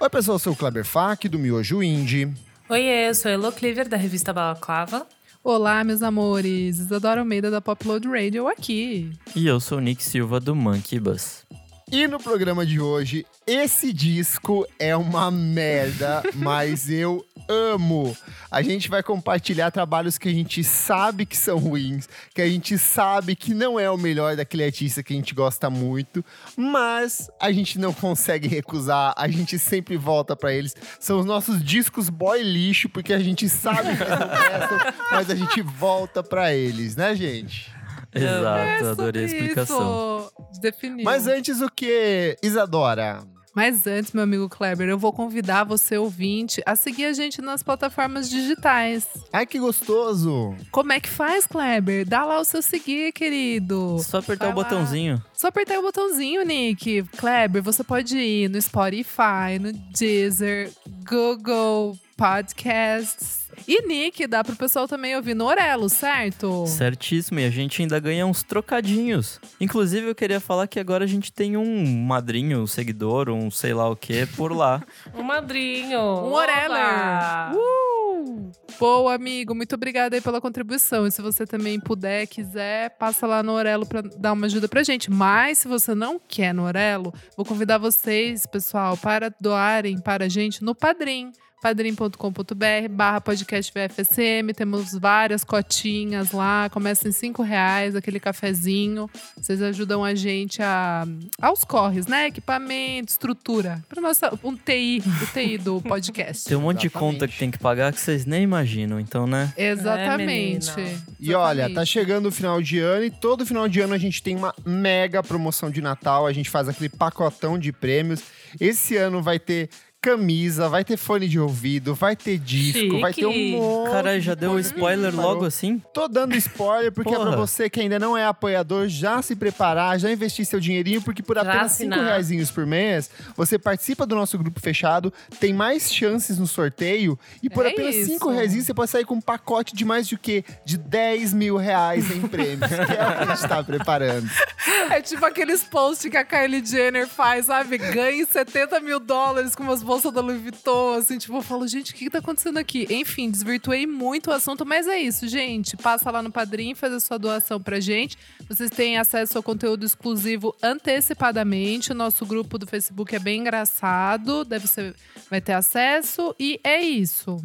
Oi, pessoal, eu sou o Kleber Fak, do Miojo Indie. Oi, eu sou a Elo Cleaver, da revista Balaclava. Olá, meus amores. Isadora Almeida, da Popload Radio, aqui. E eu sou o Nick Silva, do Monkey Bus. E no programa de hoje, esse disco é uma merda, mas eu amo. A gente vai compartilhar trabalhos que a gente sabe que são ruins, que a gente sabe que não é o melhor daquele artista que a gente gosta muito, mas a gente não consegue recusar, a gente sempre volta para eles. São os nossos discos boy lixo, porque a gente sabe que eles não prestam, mas a gente volta para eles, né, gente? Exato, é adorei a explicação. Isso. Definiu. Mas antes o que, Isadora? Mas antes, meu amigo Kleber, eu vou convidar você, ouvinte, a seguir a gente nas plataformas digitais. Ai, que gostoso! Como é que faz, Kleber? Dá lá o seu seguir, querido. Só apertar Vai o lá. botãozinho. Só apertar o botãozinho, Nick. Kleber, você pode ir no Spotify, no Deezer, Google Podcasts. E Nick, dá pro pessoal também ouvir no Orelo, certo? Certíssimo, e a gente ainda ganha uns trocadinhos. Inclusive, eu queria falar que agora a gente tem um madrinho, um seguidor, um sei lá o que, por lá. Um madrinho. Um Oreller. Uh! Boa, amigo. Muito obrigada aí pela contribuição. E se você também puder, quiser, passa lá no Orelo pra dar uma ajuda pra gente. Mas se você não quer no Orelo, vou convidar vocês, pessoal, para doarem para a gente no Padrim padrim.com.br barra podcast VFSM, temos várias cotinhas lá, começa em cinco reais, aquele cafezinho, vocês ajudam a gente a, aos corres, né, equipamento, estrutura, para nossa, um TI, o TI do podcast. Tem um monte de Exatamente. conta que tem que pagar que vocês nem imaginam, então, né? Exatamente. É, menina. E olha, tá Exatamente. chegando o final de ano e todo final de ano a gente tem uma mega promoção de Natal. A gente faz aquele pacotão de prêmios. Esse ano vai ter camisa, vai ter fone de ouvido, vai ter disco, Chique. vai ter um monte. Caralho, já de deu um spoiler logo assim? Tô dando spoiler porque é pra Porra. você que ainda não é apoiador, já se preparar, já investir seu dinheirinho, porque por Já apenas 5 assinar. reais por mês, você participa do nosso grupo fechado, tem mais chances no sorteio e por É apenas isso. 5 reais você pode sair com um pacote de mais de o quê? De 10 mil reais em prêmios, que é o que a gente tá preparando. É tipo aqueles posts que a Kylie Jenner faz, sabe? Ganhe 70 mil dólares com umas bolsas da Louis Vuitton, assim, tipo, eu falo, gente, o que, que tá acontecendo aqui? Enfim, desvirtuei muito o assunto, mas é isso, gente. Passa lá no Padrim, faz a sua doação pra gente. Vocês têm acesso ao conteúdo exclusivo antecipadamente. O nosso grupo do Facebook é bem engraçado, deve ser, vai ter acesso. E é isso.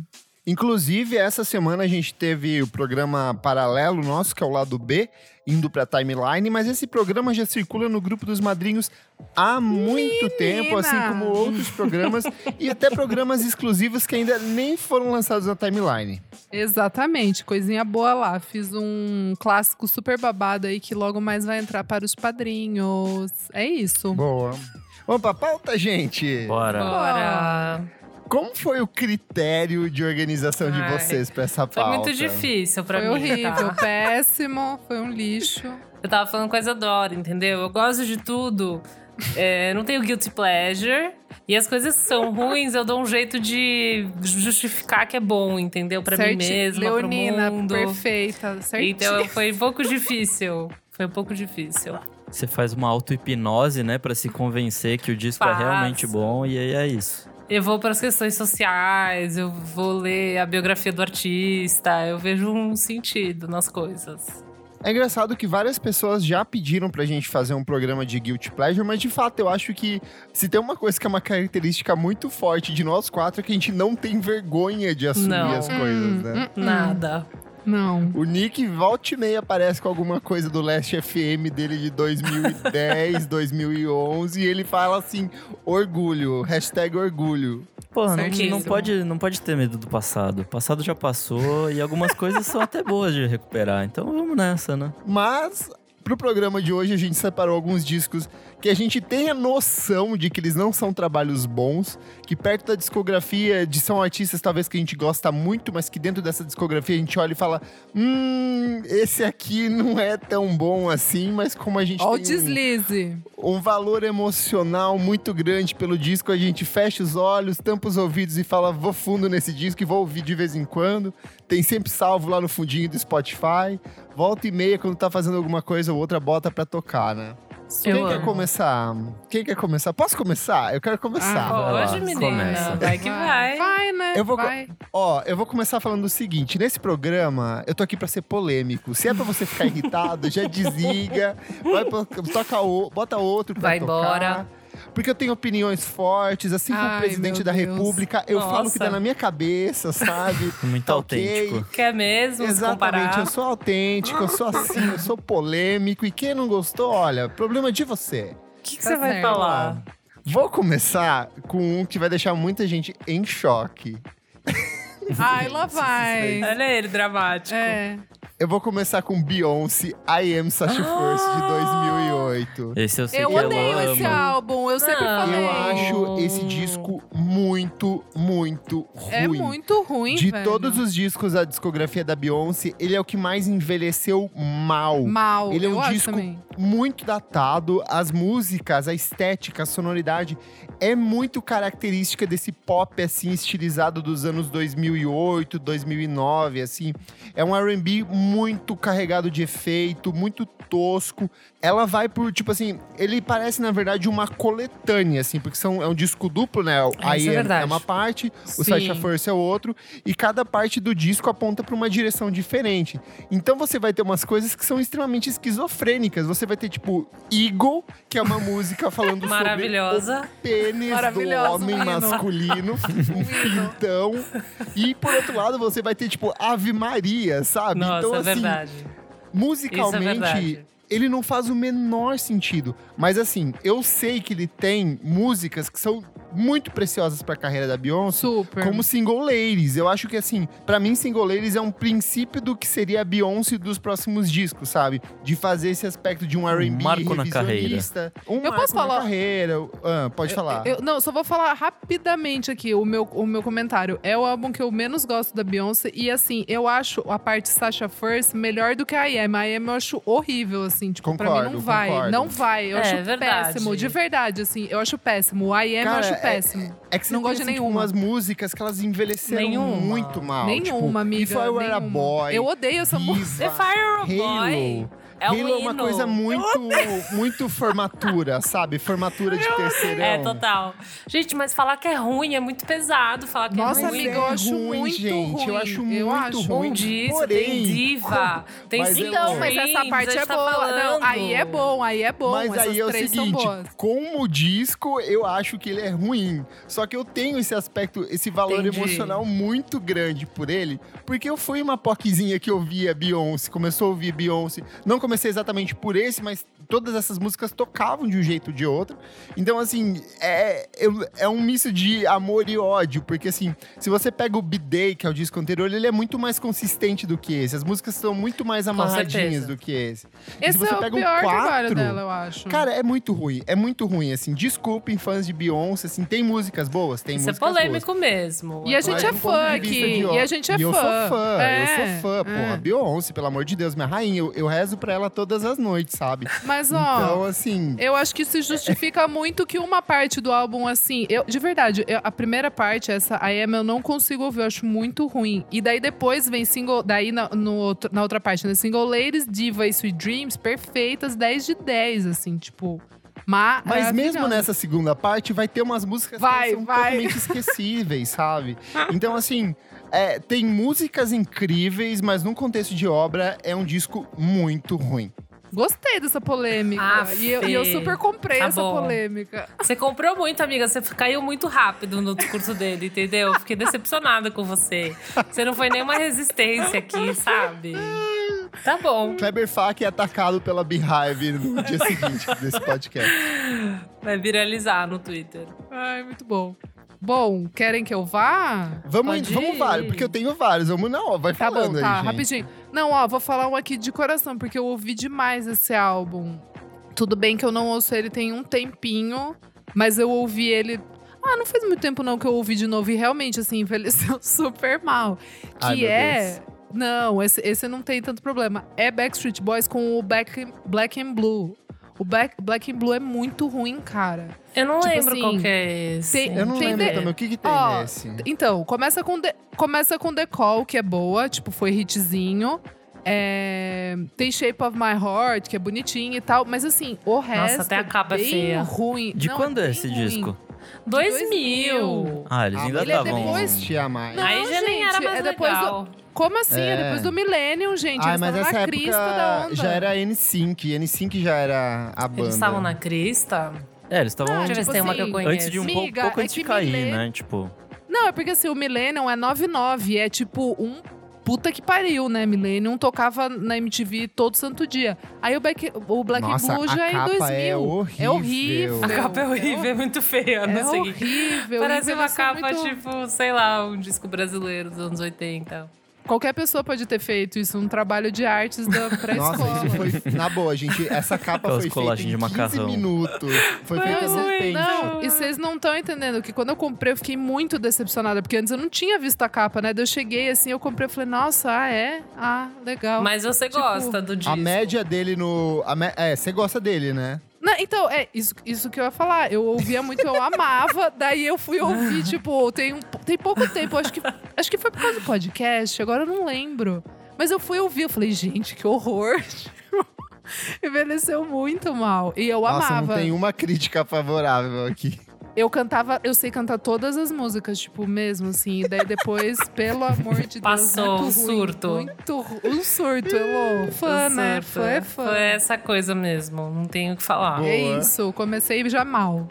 Inclusive, essa semana a gente teve o programa paralelo nosso, que é o lado B, indo pra timeline, mas esse programa já circula no grupo dos madrinhos há muito tempo, assim como outros programas e até programas exclusivos que ainda nem foram lançados na timeline. Exatamente, coisinha boa lá. Fiz um clássico super babado aí que logo mais vai entrar para os padrinhos. É isso. Boa. Vamos pra pauta, gente? Bora. Bora. Como foi o critério de organização de Ai, vocês pra essa Foi pauta? muito difícil pra Foi mim. horrível, tá? péssimo, foi um lixo. Eu tava falando coisa adoro, entendeu? Eu gosto de tudo. É, não tenho guilty pleasure. E as coisas são ruins, eu dou um jeito de justificar que é bom, entendeu? Pra mim mesma, Leonina, pro mundo. perfeita, certinho. Então foi um pouco difícil. Foi um pouco difícil. Você faz uma auto-hipnose, né, pra se convencer que o disco é realmente bom, e aí é isso. Eu vou para as questões sociais, eu vou ler a biografia do artista, eu vejo um sentido nas coisas. É engraçado que várias pessoas já pediram pra gente fazer um programa de Guilty Pleasure, mas de fato eu acho que se tem uma coisa que é uma característica muito forte de nós quatro é que a gente não tem vergonha de assumir Não. as coisas, né? Hum, Nada. Não. O Nick volta e meia aparece com alguma coisa do Last FM dele de 2010, 2011 e ele fala assim, orgulho, hashtag orgulho. Porra, não, não pode, não pode ter medo do passado. O passado já passou e algumas coisas são até boas de recuperar. Então vamos nessa, né? Mas, Pro programa de hoje, a gente separou alguns discos que a gente tem a noção de que eles não são trabalhos bons, que perto da discografia de são artistas talvez que a gente gosta muito, mas que dentro dessa discografia a gente olha e fala: hum, esse aqui não é tão bom assim, mas como a gente Ó o tem um- deslize. um valor emocional muito grande pelo disco, a gente fecha os olhos, tampa os ouvidos e fala: vou fundo nesse disco e vou ouvir de vez em quando. Tem sempre salvo lá no fundinho do Spotify. Volta e meia, quando tá fazendo alguma coisa ou outra, bota pra tocar, né? Eu Quem quer amo. começar? Quem quer começar? Posso começar? Eu quero começar. Ah, Pode, menina. começa. Vai que vai. Vai, né? Eu vou vai. Ó, eu vou começar falando o seguinte: nesse programa, eu tô aqui pra ser polêmico. Se é pra você ficar irritado, já desliga, vai pra, toca o, bota outro pra Vai tocar. embora. Porque eu tenho opiniões fortes, assim como o presidente da Deus. República, eu falo o que Nossa. tá na minha cabeça, sabe? Muito Tá autêntico. Quer mesmo Exatamente, eu sou autêntico, eu sou assim, eu sou polêmico. E quem não gostou, olha, problema de você. O que, que Tá você vai certo. falar? Vou começar com um que vai deixar muita gente em choque. Ai, lá vai. Olha ele, dramático. É. Eu vou começar com Beyoncé, I Am Sasha First, de 2008. Esse eu sei Eu que odeio ela esse álbum, eu sempre Não. falei. Eu acho esse disco muito, muito ruim. É muito ruim, De velho. todos os discos da discografia da Beyoncé, ele é o que mais envelheceu mal. Mal, Ele é um eu acho disco também. muito datado, as músicas, a estética, a sonoridade é muito característica desse pop assim estilizado dos anos 2008, 2009, assim. É um R&B muito carregado de efeito, muito tosco. Ela vai por tipo assim, ele parece na verdade uma coletânea assim, porque são é um disco duplo, né? É, isso é Aí é, verdade. uma parte, o. Sasha First é outro, e cada parte do disco aponta para uma direção diferente. Então você vai ter umas coisas que são extremamente esquizofrênicas. Você vai ter tipo Eagle, que é uma música falando sobre Maravilhosa. o pênis do homem menino. masculino, um pintão. E por outro lado, você vai ter tipo Ave Maria, sabe? Nossa, então é assim, verdade. musicalmente, Isso é verdade. Ele não faz o menor sentido. Mas assim, eu sei que ele tem músicas que são muito preciosas pra carreira da Beyoncé. Super. Como single ladies. Eu acho que, assim, pra mim, single ladies é um princípio do que seria a Beyoncé dos próximos discos, sabe? De fazer esse aspecto de um R&B marco na revisionista. Um Eu marco posso na falar- carreira. Ah, pode falar. Eu, não, só vou falar rapidamente aqui o meu, o meu comentário. É o álbum que eu menos gosto da Beyoncé. E assim, eu acho a parte Sasha First melhor do que a I Am. A I Am eu acho horrível, assim. Tipo, pra mim não vai. concordo. Não vai. Eu É, acho verdade. péssimo. De verdade, assim. Eu acho péssimo. O I Am eu Cara, acho é- péssimo. É que você não tem, gosto de assim, tipo, nenhuma. umas músicas que elas envelheceram Nenhuma. muito mal. nenhuma, tipo, amiga. If I Were a nenhuma. Boy. Eu odeio essa música. Diva, The Fire Boy. Halo. É um Halo é uma hino. coisa muito, muito formatura, sabe? Formatura de terceirão. É, total. Gente, mas falar que é ruim é muito pesado. Falar que Nossa, é ruim. amiga, eu é acho ruim, muito gente. Eu ruim. acho Eu muito acho. ruim. Um disso, Porém, tem diva, tem mas eu- Então, mas essa parte a é tá boa. falando. Não, aí é bom, aí é bom. Mas Essas aí é o seguinte, como disco, eu acho que ele é ruim. Só que eu tenho esse aspecto, esse valor Entendi. emocional muito grande por ele, porque eu fui uma poquezinha que ouvia Beyoncé, começou a ouvir Beyoncé. Não comecei exatamente por esse, mas todas essas músicas tocavam de um jeito ou de outro. Então, assim, é, eu- é um misto de amor e ódio, porque assim, se você pega o B-Day, que é o disco anterior, ele é muito mais consistente do que esse. As músicas são muito mais amarradinhas do que esse. E se Esse você é o pega pior o trabalho 4, dela, eu acho. Cara, é muito ruim. É muito ruim, assim. Desculpem, fãs de Beyoncé, assim. Tem músicas boas? Tem Isso é músicas polêmico mesmo. E a gente é fã aqui. E a gente é e eu fã. sou fã, É, eu sou fã. Pô, é. Beyoncé, pelo amor de Deus, minha rainha. Eu, eu rezo pra ela todas as noites, sabe? Mas, ó, Então, assim... eu acho que isso justifica muito que uma parte do álbum, assim, eu, de verdade, eu- a primeira parte, essa I Am, eu não consigo ouvir, eu acho muito ruim. E daí depois vem single, daí na, no na outra parte, né? Single Ladies, Diva e Sweet Dreams, perfeitas, 10 de 10, assim, tipo. Ma Mas mesmo nessa segunda parte, vai ter umas músicas Vai, que são vai. totalmente esquecíveis, sabe? Então, assim, é, tem músicas incríveis, mas num contexto de obra, é um disco muito ruim. Gostei dessa polêmica. Ah, e, eu, e eu super comprei Tá essa bom. polêmica. Você comprou muito, amiga. Você caiu muito rápido no discurso dele, entendeu? Fiquei decepcionada com você. Você não foi nenhuma resistência aqui, sabe? Tá bom. Kleber Fak é atacado pela Beehive no dia seguinte desse podcast. Vai viralizar no Twitter. Ai, muito bom. Bom, querem que eu vá? Vamos, Pode vamos vários, porque eu tenho vários. Vamos não, vai Tá falando bom, tá, aí, gente. rapidinho. Não, ó, vou falar um aqui de coração, porque eu ouvi demais esse álbum. Tudo bem que eu não ouço ele tem um tempinho, mas eu ouvi ele. Ah, não faz muito tempo não que eu ouvi de novo e realmente, assim, envelheceu super mal. Que Ai, é. Não, esse, esse não tem tanto problema. É Backstreet Boys com o Black, Black and Blue. O Black, Black and Blue é muito ruim, cara. Eu não Tipo lembro assim, qual que é esse. tem- Eu não Tem lembro de- também. O que que tem Ó, nesse? Então, começa com, The, começa com The Call, que é boa, tipo, foi hitzinho. É, tem Shape of My Heart, que é bonitinho e tal. Mas assim, o resto até a capa é bem feia. ruim. De Não, quando é esse ruim. disco? 2000. Ah, eles Ah, ainda ele é estavam. depois- Existia mais. Não, Aí já nem gente, era mais é depois do- legal. Como assim? É. É. depois do Millennium, gente. Ah, Eles mas estavam na crista da onda. já era N5. N5 já era a banda. Eles estavam na crista. É, eles estavam Ah, Deixa eu ver tipo se tem uma que eu assim, conheço. antes de um pouco, Miga, pouco é antes de cair, Millen- né? Tipo, Não, é porque assim, o Millennium é 99. É tipo um puta que pariu, né? Millennium tocava na MTV todo santo dia. Aí o Black, o Black Nossa, Blue já é em capa 2000. é horrível. horrível. A capa é horrível, é muito feia. É não sei. horrível. Parece uma envelheceu capa, muito- tipo, sei lá, um disco brasileiro dos anos 80. Qualquer pessoa pode ter feito isso, um trabalho de artes da pré-escola. Nossa, isso foi. Na boa, gente. Essa capa Aquelas foi feita em de 15 macarrão. minutos. Foi feita no pente. Não, e vocês não estão entendendo que quando eu comprei, eu fiquei muito decepcionada, porque antes eu não tinha visto a capa, né? Daí eu cheguei assim, eu comprei, eu falei, nossa, ah, é? Ah, legal. Mas você Tipo, gosta do disco. A média dele no. a me- É, você gosta dele, né? Não, então, é isso, isso que eu ia falar. Eu ouvia muito, eu amava. daí eu fui ouvir, tipo, tem, um, tem pouco tempo. Acho que, acho que foi por causa do podcast, agora eu não lembro. Mas eu fui ouvir, eu falei, gente, que horror. Envelheceu muito mal. E eu Nossa, amava. não tem uma crítica favorável aqui. Eu cantava, eu sei cantar todas as músicas, tipo, mesmo assim. E daí depois, pelo amor de Deus. Passou muito um ruim, surto. Muito ru- Um surto, Elô. Fã, né? Certo, Fã é fã. Foi essa coisa mesmo, não tenho o que falar. Boa. É isso, comecei já mal.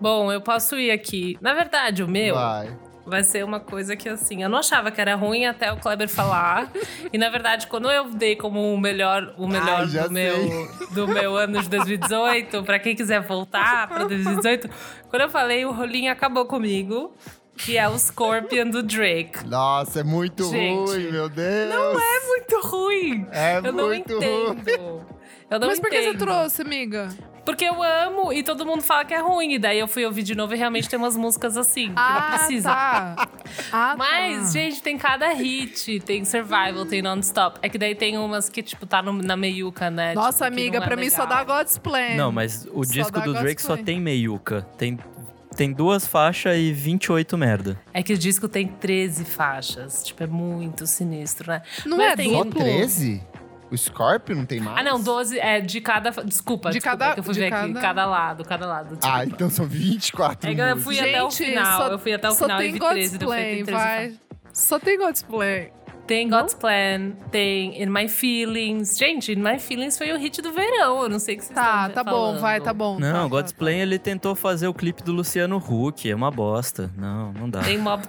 Bom, eu posso ir aqui. Na verdade, o meu Vai. Vai ser uma coisa que, assim, eu não achava que era ruim até o Kleber falar. e, na verdade, quando eu dei como o melhor, o melhor Ai, do, meu, do meu ano de 2018, pra quem quiser voltar pra 2018, quando eu falei, o rolinho acabou comigo. Que é o Scorpion do Drake. Nossa, é muito Gente, ruim, meu Deus. Não é muito ruim. É eu não muito ruim. entendo. Eu não Mas por que você entendo. trouxe, amiga? Porque eu amo e todo mundo fala que é ruim. E daí eu fui ouvir de novo e realmente tem umas músicas assim, que não precisa. Tá. Ah, Mas, tá. gente, tem cada hit. Tem Survival, tem Non-Stop. É que daí tem umas que, tipo, tá no- na meiuca, né? Nossa, tipo, amiga, não é pra mim só legal. dá God's Plan. Não, mas o Só disco do God's Drake só Plan. tem meiuca. Tem, tem duas faixas e 28 merda. É que o disco tem 13 faixas. Tipo, é muito sinistro, né? Não Mas é tem- Só duplo? 13? O Scorpio não tem mais? Ah, não, 12 é de cada. Desculpa, De desculpa, cada- que eu fui de ver aqui. cada- Cada lado, cada lado. Desculpa. Ah, então são 24 É que eu fui músicas. até o final. só- eu fui até o só final e tem vi God's 13. daí eu falei, tem Plan, 13 vai. Só tem God's Plan. Tem God's Plan, tem In My Feelings. Gente, In My Feelings foi o hit do verão. Eu não sei o que vocês Tá, estão tá bom, vai, tá bom. Não, tá, God's tá, Plan ele tentou fazer o clipe do Luciano Huck. É uma bosta. Não, não dá. Tem Mob...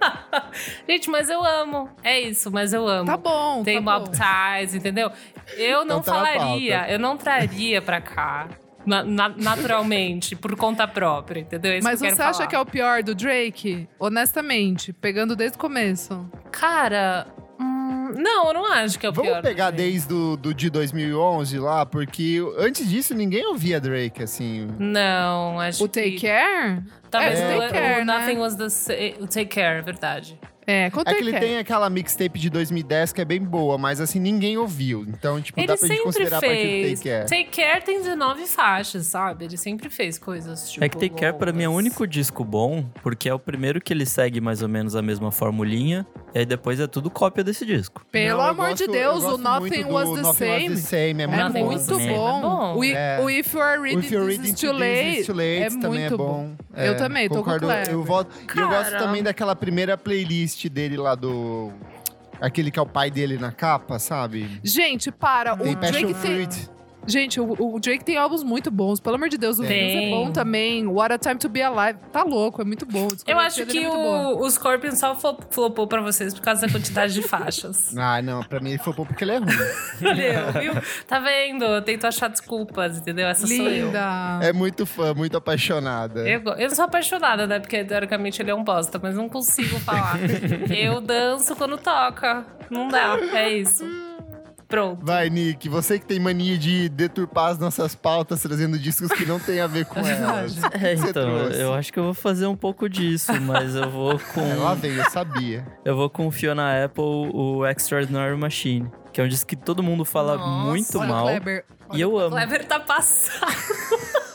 Gente, mas eu amo. É isso, mas eu amo. Tá bom, Tem tá Mob bom. Ties, entendeu? Eu não Então tá falaria, eu não traria pra cá. na- na- naturalmente, por conta própria, entendeu? É isso Mas que eu você quero acha falar. que é o pior do Drake? Honestamente, pegando desde o começo. Cara, hum, não, eu não acho que é o Vamos pior. pegar do Drake. desde o do, de 2011 lá, porque antes disso ninguém ouvia Drake, assim. Não, acho O Take que... Care? Talvez É, o, Take Care, o né? Nothing Was The Sa- O Take Care, verdade. É, É que ele Care. tem aquela mixtape de 2010 que é bem boa, mas assim, ninguém ouviu. Então, tipo, Ele dá pra gente considerar a partir do fez. Take Care. Take Care tem 19 faixas, sabe? Ele sempre fez coisas tipo. É que Take Care pra mim é o único disco bom, porque é o primeiro que ele segue mais ou menos a mesma formulinha, e aí depois é tudo cópia desse disco. Pelo Não, amor gosto- de Deus, eu o Nothing Was the Nothing Same. Was the Same. É É muito bom. É bom. bom. O, É. o If You Are Reading If You're This Reading Is Too Late, Too Late é também muito é bom. Eu também, tô com o concordo. Kleber. Eu, voto, e eu gosto também daquela primeira playlist dele lá do... Aquele que é o pai dele na capa, sabe? Gente, para. Tem o Passion Drake tem... Fruit. Gente, o, o Drake tem álbuns muito bons. Pelo amor de Deus, o. Views é bom também. What a Time to Be Alive. Tá louco, é muito bom. Eu acho que é o, o Scorpion só flo- flopou pra vocês por causa da quantidade de faixas. Ah, não, pra mim ele bom porque ele é ruim. Entendeu? Viu? Tá vendo? Eu tento achar desculpas, entendeu? Essa sou eu. Linda. É muito fã, muito apaixonada. Eu, eu sou apaixonada, né? Porque teoricamente ele é um bosta, mas não consigo falar. eu danço quando toca. Não dá, é isso. Pronto. Vai, Nick, você que tem mania de deturpar as nossas pautas trazendo discos que não tem a ver com elas. O que É, então, trouxe? eu acho que eu vou fazer um pouco disso, mas eu vou com. É, lá vem, eu sabia. Eu vou com o Fiona Apple, o Extraordinary Machine. Que é um disco que todo mundo fala Nossa, muito Olha o mal. Kleber. E eu O amo. Kleber tá passado.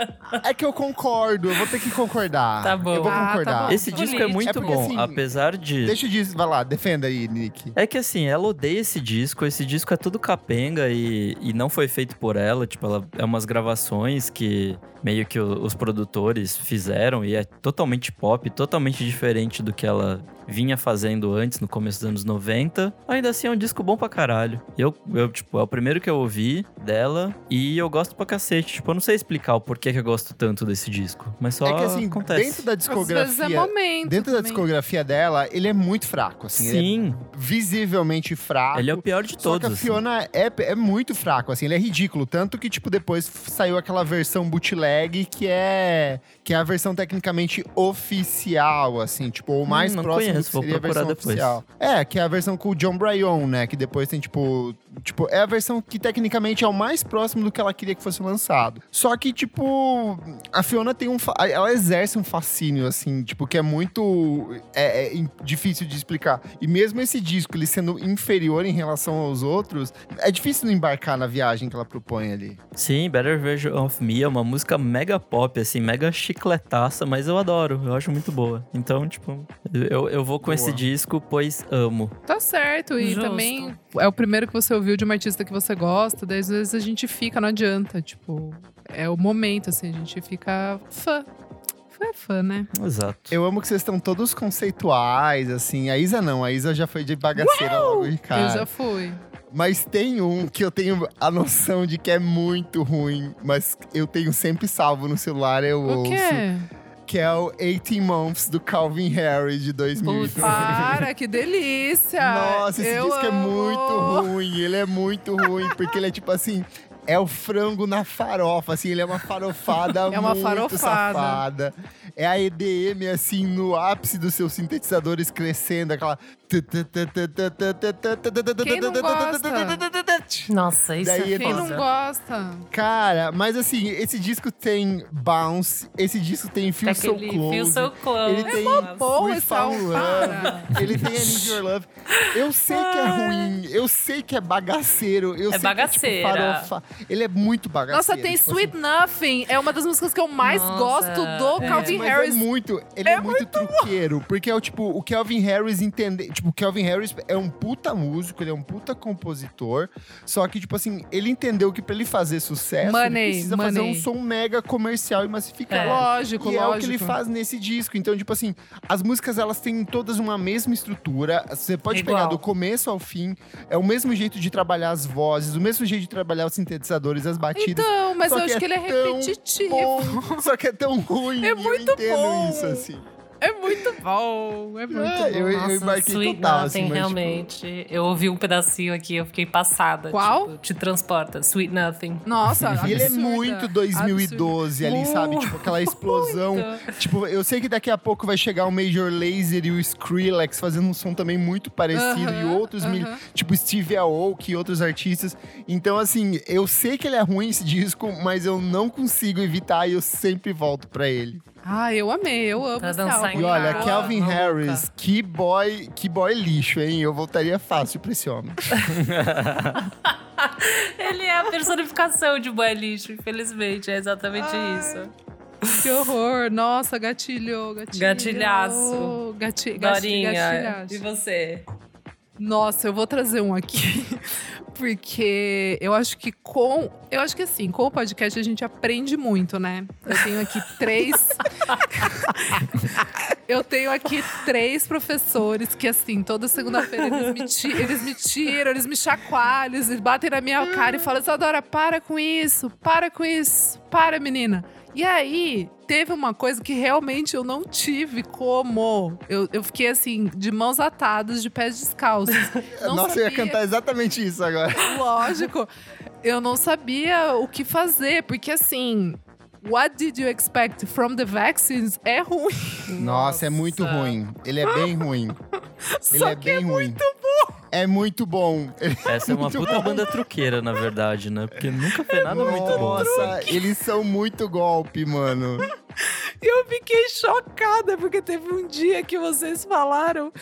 É que eu concordo, eu vou ter que concordar. Tá bom. Eu vou Ah, tá concordar. bom. Esse disco é muito É porque, bom, assim, apesar de. Deixa eu dizer, vai lá, defenda aí, Nick. É que assim, ela odeia esse disco. Esse disco é tudo capenga e, e não foi feito por ela. Tipo, ela é umas gravações que meio que os produtores fizeram e é totalmente pop, totalmente diferente do que ela vinha fazendo antes, no começo dos anos 90. Ainda assim, é um disco bom pra caralho. Eu, eu tipo, é o primeiro que eu ouvi dela e eu gosto pra cacete. Tipo, eu não sei explicar o porquê que eu gosto tanto desse disco, mas só é que assim, acontece. dentro da Às vezes é discografia. momento. Dentro da também. discografia dela, ele é muito fraco, assim. Ele Sim, é visivelmente fraco. ele é o pior de Só todos. que a assim. Fiona é, é muito fraco, assim, ele é ridículo. Tanto que, tipo, depois saiu aquela versão bootleg que é, que é a versão tecnicamente oficial, assim, tipo, o mais Hum, próximo conheço, seria a versão depois. oficial. É, que é a versão com o John Bryan, né? Que depois tem, tipo. Tipo, é a versão que tecnicamente é o mais próximo do que ela queria que fosse lançado. Só que, tipo, a Fiona tem um. Ela exerce um fascínio, assim, tipo, que é muito. É, é difícil de explicar. E mesmo esse disco, ele sendo inferior em relação aos outros, é difícil não embarcar na viagem que ela propõe ali. Sim, Better Version of Me é uma música mega pop, assim, mega chicletaça, mas eu adoro, eu acho muito boa. Então, tipo, eu, eu vou com Boa. esse disco, pois amo. Tá certo. E Justo. também é o primeiro que você ouviu de uma artista que você gosta. Daí às vezes a gente fica, não adianta. Tipo, é o momento, assim, a gente fica fã. Fã é fã, né? Exato. Eu amo que vocês estão todos conceituais, assim. A Isa não, a Isa já foi de bagaceira logo de cara. Eu já fui. Mas tem um que eu tenho a noção de que é muito ruim, mas eu tenho sempre salvo no celular, eu O ouço. quê? Que é o 18 Months do Calvin Harris de 2002. Para, que delícia! Nossa, esse Eu disco é amo. muito ruim. Ele é muito ruim, porque ele é tipo assim. É o frango na farofa, assim, ele é uma farofada É uma muito farofada. safada. É a EDM, assim, no ápice dos seus sintetizadores crescendo, aquela... Quem não gosta? Nossa, isso Daí é Quem não gosta? Cara, mas assim, esse disco tem Bounce, esse disco tem Feel So Aquele Close. Feel So Close. Ele tem bom We esse Found álbum, Love. Ele tem I Need Your Love. Eu sei que é ruim, eu sei que é bagaceiro. Eu É sei bagaceira. Que é, tipo, farofa. Ele é muito bagaceiro. Nossa, tem tipo Sweet Nothing. É uma das músicas que eu mais Nossa, gosto do é. Calvin mas Harris. é muito, ele é, muito, truqueiro, porque é o tipo, o Kelvin Harris entender, tipo, o Kelvin Harris é um puta músico, ele é um puta compositor, só que tipo assim, ele entendeu que pra ele fazer sucesso, Money, ele precisa fazer money. um som mega comercial e massificado. É. Lógico, E é lógico. o que ele faz nesse disco. Então, tipo assim, as músicas elas têm todas uma mesma estrutura. Você pode Igual. pegar do começo ao fim. É o mesmo jeito de trabalhar as vozes, o mesmo jeito de trabalhar os sintetizadores, as batidas. Então, mas eu acho que ele é tão repetitivo. Bom, só que é tão ruim. É muito eu entendo bom. isso, assim. É muito bom. É muito É, bom. eu- Nossa, embarquei Sweet total, Nothing, assim, mas, tipo- realmente. Eu ouvi um pedacinho aqui, eu fiquei passada. Qual? Tipo, te transporta. Sweet Nothing. Nossa, E ele é absurda. muito 2012 ali, sabe? Tipo, aquela explosão. Tipo, eu sei que daqui a pouco vai chegar o Major Lazer e o Skrillex fazendo um som também muito parecido. e Aham, outros, mil- aham. tipo Steve Aoki e outros artistas. Então, assim, eu sei que ele é ruim esse disco, mas eu não consigo evitar e eu sempre volto pra ele. Ah, eu amei, eu amo Pra dançar. E olha, Calvin maluca. Harris, que boy, que boy lixo, hein? Eu voltaria fácil pra esse homem. Ele é a personificação de boy lixo, infelizmente. É exatamente isso. Que horror. Nossa, gatilho, gatilho. Gatilhaço. Gati, gati, Dorinha, gatilhaço. e você? Nossa, eu vou trazer um aqui. Porque eu acho que com. Eu acho que assim, com o podcast a gente aprende muito, né? Eu tenho aqui três. eu tenho aqui três professores que, assim, toda segunda-feira eles, me ti- eles me tiram, eles me chacoalham, eles batem na minha cara e falam: Isadora, para com isso, para com isso, para, menina. E aí, teve uma coisa que realmente eu não tive como. Eu, eu fiquei assim, de mãos atadas, de pés descalços. Não Nossa, eu ia sabia- cantar exatamente isso agora. Lógico. Eu não sabia o que fazer, porque assim. What did you expect from the vaccines é ruim. Nossa, é muito ruim. Ele é bem ruim. Ele Só é que bem é ruim. muito bom. É muito bom. Essa é uma puta bom. banda truqueira, na verdade, né? Porque nunca foi nada muito bom. assim. Nossa, eles são muito golpe, mano. E eu fiquei chocada, porque teve um dia que vocês falaram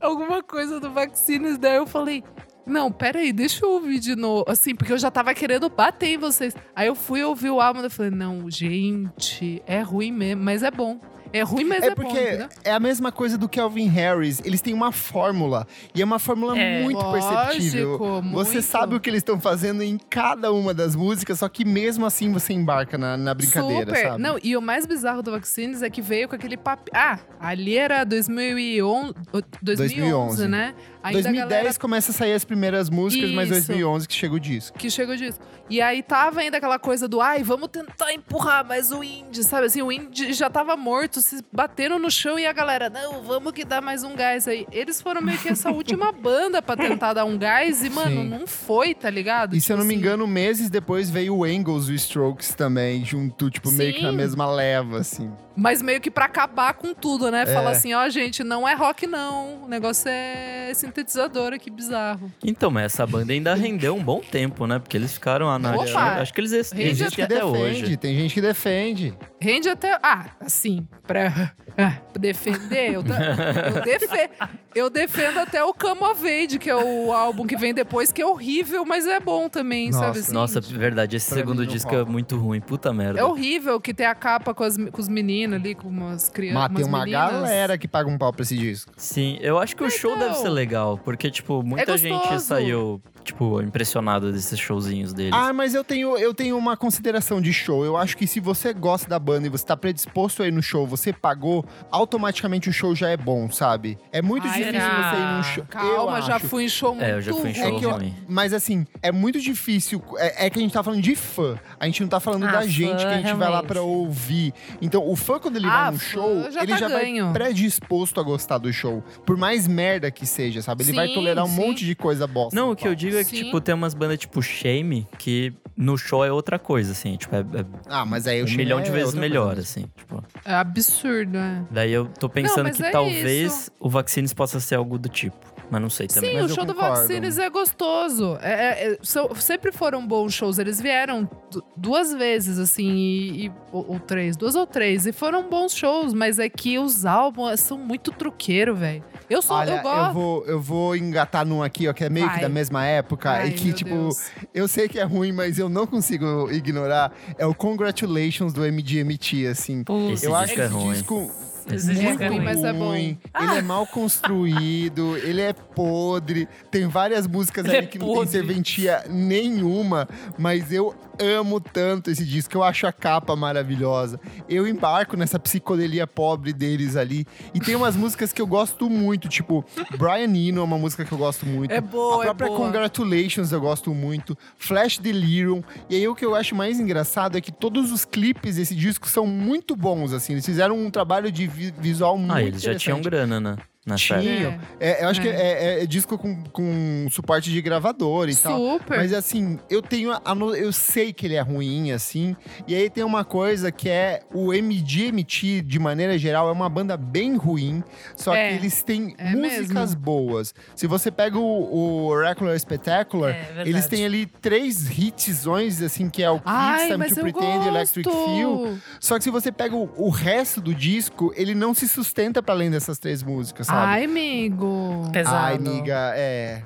alguma coisa do vaccines, daí eu falei. Não, peraí, deixa eu ouvir de novo. Assim, porque eu já tava querendo bater em vocês. Aí eu fui ouvir o álbum e falei, não, gente, é ruim mesmo, mas é bom. É ruim, mas é, É bom. porque entendeu? é a mesma coisa do Calvin Harris. Eles têm uma fórmula. E é uma fórmula É. muito perceptível. Lógico, Você muito. sabe o que eles estão fazendo em cada uma das músicas, só que mesmo assim você embarca na, na brincadeira, Super. sabe? Não, e o mais bizarro do Vaccines é que veio com aquele papo. Ah, ali era 2011, 2011, 2011. né? Ainda a 2010 galera começa a sair as primeiras músicas, mas Isso. 2011 que chega o disco. que chegou disso. E aí tava ainda aquela coisa do, ai, vamos tentar empurrar mais o indie, sabe? Assim, o indie já tava morto, se bateram no chão e a galera, não, vamos que dá mais um gás aí. Eles foram meio que essa última banda pra tentar dar um gás e, mano, Sim. não foi, tá ligado? E se eu Tipo não me assim, engano, meses depois veio o Angles e o Strokes também, junto, tipo, meio que na Sim. mesma leva, assim. Mas meio que pra acabar com tudo, né? É. Fala assim, ó, gente, não é rock não, o negócio é sintetizador, que bizarro. Então, mas essa banda ainda rendeu um bom tempo, né? Porque eles ficaram lá na Opa! Acho que eles gente existem que até defende, hoje. tem gente que defende. Rende até. Ah, assim, pra, ah, defender, eu, eu, defe- eu defendo até o Come of Age, que é o álbum que vem depois, que é horrível, mas é bom também, Nossa, sabe assim? Nossa, verdade, esse Pra segundo disco rola. é muito ruim. Puta merda. É horrível que tem a capa com, as- com os meninos ali, com umas crianças. Mas tem uma meninas. galera que paga um pau pra esse disco. Sim, eu acho que o show Então. deve ser legal, porque, tipo, muita gente gostoso. saiu, tipo, impressionada desses showzinhos deles. Ah, mas eu tenho, eu tenho uma consideração de show. Eu acho que se você gosta da banda e você tá predisposto a ir no show, você pagou, automaticamente o show já é bom, sabe? É muito Ai, difícil será? você ir num show. Calma, eu já acho. fui em show muito É, eu já fui em ruim. show É que eu-. Mas assim, é muito difícil. É, é que a gente tá falando de fã. A gente não tá falando Ah, da fã, gente que a gente vai lá realmente. pra ouvir. Então, o fã, quando ele Ah, vai num show, já ele tá já ganho. vai predisposto a gostar do show. Por mais merda que seja, sabe? Ele vai Sim, tolerar um sim. monte de coisa bosta. Não, o que eu palco. digo é que, Sim. tipo, tem umas bandas tipo Shame, que no show é outra coisa, assim. Tipo, é, é Ah, mas aí o um show milhão é de vezes melhor, coisa. assim. Tipo. É absurdo, é. Daí eu tô pensando mas que é talvez isso. o Vaccines possa ser algo do tipo. Mas não sei também. Sim, Mas o eu show do. Vaccines é gostoso. É, é, é, são- sempre foram bons shows. Eles vieram du- duas vezes, assim, e, e- ou, ou três, duas ou três. E foram bons shows, mas é que os álbuns são muito truqueiro, velho. Eu sou, Olha, eu eu, gosto. vou, eu vou engatar num aqui, ó, que é meio que Vai. da mesma época. Ai, e que, tipo, Deus. eu sei que é ruim, mas eu não consigo ignorar. É o Congratulations do MGMT, assim. Eu acho disco é esse ruim. disco esse Muito é ruim, mas é bom. Ele é mal construído, ele é podre. Tem várias músicas Ele ali é que não tem serventia nenhuma, mas eu amo tanto esse disco. Eu acho a capa maravilhosa. Eu embarco nessa psicodelia pobre deles ali. E tem umas músicas que eu gosto muito, tipo Brian Eno é uma música que eu gosto muito. É boa, A própria é boa. Congratulations eu gosto muito. Flash Delirium. E aí o que eu acho mais engraçado é que todos os clipes desse disco são muito bons, assim. Eles fizeram um trabalho de vi- visual muito Ah, eles já tinham grana, né? Tinham. época. É, eu acho que É. é, é- é disco com, com suporte de gravador e tal. Super. Mas assim, eu tenho. a eu sei que ele é ruim, assim. E aí tem uma coisa que é o MGMT, de maneira geral, é uma banda bem ruim. Só É, que eles têm é músicas mesmo. boas. Se você pega o, o Oracular Spectacular, É, eles têm ali três hitsões, assim, que é o Kids, Time to Pretend gosto. e Electric Feel. Só que se você pega o, o resto do disco, ele não se sustenta para além dessas três músicas, sabe? Ai, amigo. Pesado. Ai, amiga, é.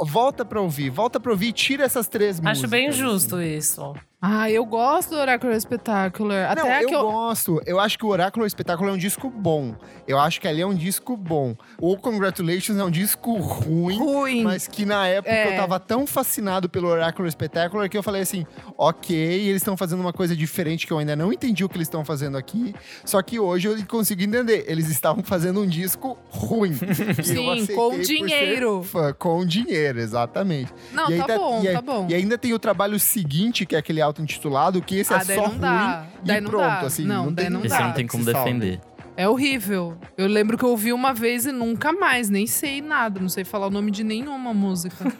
Volta pra ouvir, volta pra ouvir e tira essas três músicas. Acho bem assim. justo isso. Ah, eu gosto do Oracle Spectacular. Até não, eu, eu. gosto. Eu acho que o Oráculo Espetáculo é um disco bom. Eu acho que ali é um disco bom. O Congratulations é um disco ruim. Ruim. Mas que na época É. eu tava tão fascinado pelo Oracle Spectacular que eu falei assim: ok, eles estão fazendo uma coisa diferente que eu ainda não entendi o que eles estão fazendo aqui. Só que hoje eu consigo entender. Eles estavam fazendo um disco ruim. Sim, com dinheiro. fã, com dinheiro, exatamente. Não, tá bom, e tá bom. E ainda tem o trabalho seguinte, que é aquele auto-intitulado, que esse Ah, é só não ruim dá. e Daí não pronto, dá. assim. Não, Não, daí tem não Esse dá. não tem como se salve. defender. É horrível. Eu lembro que eu ouvi uma vez e nunca mais, nem sei nada, não sei falar o nome de nenhuma música.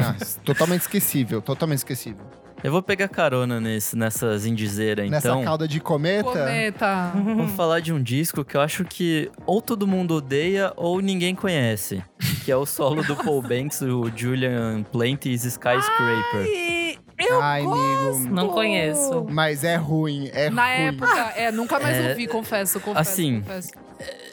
Ah, totalmente esquecível, totalmente esquecível. Eu vou pegar carona nesse, nessas indizeiras, Nessa então. cauda de cometa, Cometa. Vamos falar de um disco que eu acho que ou todo mundo odeia ou ninguém conhece. Que é o solo do Paul Banks, o Julian Plante's Skyscraper. E eu Ai, amigo. Não conheço. Mas é ruim, é Na ruim. época, é, nunca mais É, ouvi, confesso, confesso. assim, confesso.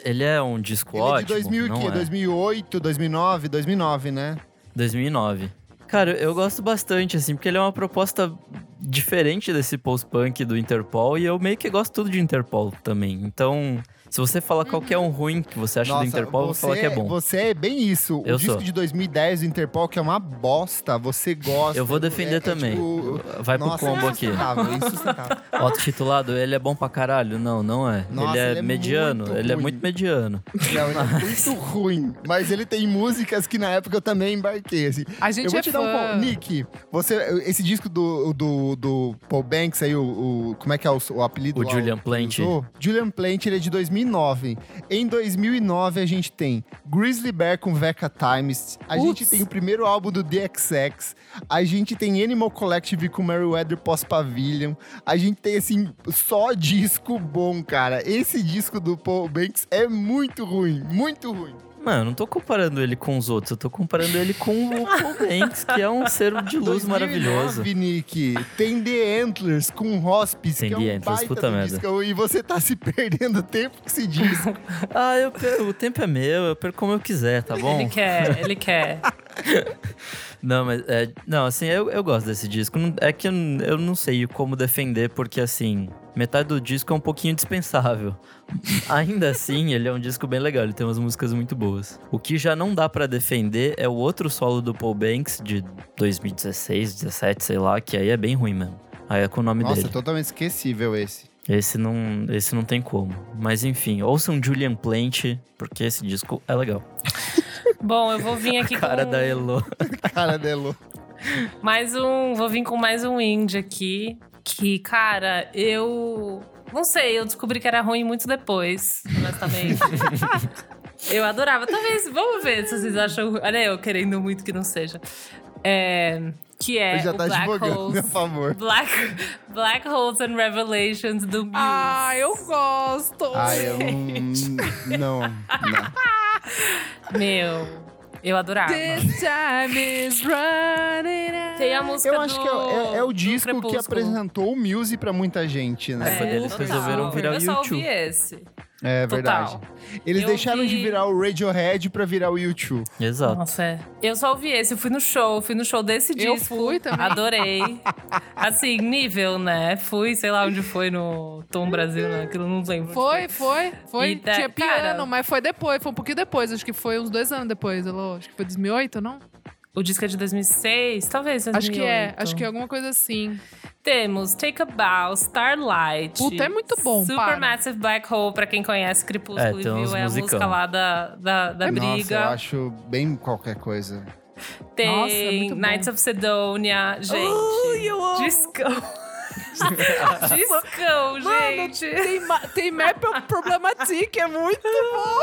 Ele é um disco Ele é de ótimo. 2000 e não quê? é? 2008, 2009? 2009, né? 2009. Cara, eu gosto bastante, assim, porque ele é uma proposta diferente desse post-punk do Interpol e eu meio que gosto tudo de Interpol também. Então, se você falar qualquer um ruim que você acha do Interpol, eu vou você, falar que é bom. Você é bem isso. Eu o disco sou. de 2010 do Interpol, que é uma bosta, você gosta. Eu vou defender É- é também. tipo- Vai pro Nossa, combo aqui. insustentável, insustentável. Auto-titulado, ele é bom pra caralho? Não, não é. Nossa, ele é ele é mediano, ele é ruim. muito mediano. Não, ele é muito ruim. Mas ele tem músicas que na época eu também embarquei. Assim. A gente eu vou é te fã. dar um. Nick, você, esse disco do, do, do Paul Banks aí, o, o- Como é que é o, o apelido? O lá, Julian Plant. Julian Plant, ele é de 2009. Em 2009, a gente tem Grizzly Bear com Vecca Times. A gente tem o primeiro álbum do DXX. A gente tem Animal Collective com Meriwether Post Pavilion. A gente tem, assim, só disco bom, cara. Esse disco do Paul Banks é muito ruim, muito ruim. Mano, eu não tô comparando ele com os outros, eu tô comparando ele com o Paul Banks, que é um ser de luz 2009, maravilhoso. Nick. Tem The Antlers com Hospice, Tem que é The um Antlers, baita puta merda. disco, e você tá se perdendo tempo com esse disco. Ah, eu o tempo é meu, eu perco como eu quiser, tá bom? Ele quer, ele quer. Não, mas é, não, assim, eu, eu gosto desse disco. É que eu, eu não sei como defender, porque assim, metade do disco é um pouquinho dispensável. Ainda assim, ele é um disco bem legal, ele tem umas músicas muito boas. O que já não dá pra defender é o outro solo do Paul Banks de 2016, 17, sei lá, que aí é bem ruim mesmo. Aí é com o nome Nossa, dele. totalmente esquecível esse. Esse não, esse não tem como. Mas enfim, ouçam Julian Plant, porque esse disco é legal. Bom, eu vou vir aqui Cara com da Elo. Cara delo. mais um. Vou vir com mais um indie aqui. Que, cara, eu. Não sei, eu descobri que era ruim muito depois, honestamente. eu adorava. Talvez, vamos ver se vocês acham. Olha, eu querendo muito que não seja. É, que é. Ele já o tá Black Holes. a favor. Black, Black Holes and Revelations do Muse. Ah, eu gosto. Ai, eu não. Não, não. Meu, eu adorava. This time is running out. Tem a música Eu acho que é, é- é o do disco que apresentou o Muse pra muita gente, né? É, eles resolveram virar o Eu só YouTube. ouvi esse. É verdade. Total. Eles Eu deixaram de vi- virar o Radiohead pra virar o YouTube. Exato. Nossa, é. Eu só ouvi esse, eu fui no show, fui no show desse Eu disco. fui também. Adorei. Assim, nível, né? Fui, sei lá onde foi, no Tom Brasil, né? Aquilo não lembro. Foi, foi, foi. E da- Tinha piano, cara- mas foi depois, foi um pouquinho depois. Acho que foi uns dois anos depois, Elô. Acho que foi 2008, não? O disco é de 2006, talvez 2008. Acho que é, acho que é alguma coisa assim. Temos Take a Bow, Starlight. Puta, é muito bom, para. Supermassive Black Hole, pra quem conhece Crepúsculo É, e viu, é a música lá da, da, da Nossa, eu briga. acho bem qualquer coisa. Tem Nossa, é muito bom. Knights of Sidonia. Gente, Ai, eu amo. discão. discão, gente. Tem, ma- tem Map Problematic, é muito bom.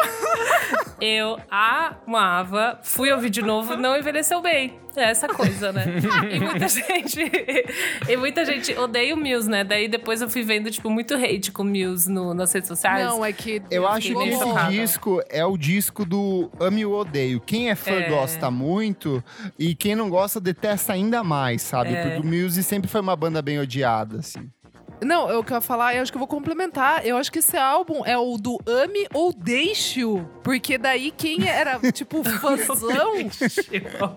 Eu amava. Fui ouvir de novo, não envelheceu bem. É essa coisa, né? e muita gente. e muita gente odeia o Muse, né? Daí depois eu fui vendo, tipo, muito hate com o Muse no, nas redes sociais. Não, é que. Eu acho que esse chocada. disco é o disco do ame ou odeio. Quem é fã É. gosta muito e quem não gosta detesta ainda mais, sabe? É. Porque o Muse sempre foi uma banda bem odiada, assim. Não, eu quero falar, eu acho que eu vou complementar. Eu acho que esse álbum é o do Ame ou Deixe-o. Porque daí quem era, tipo, fãzão,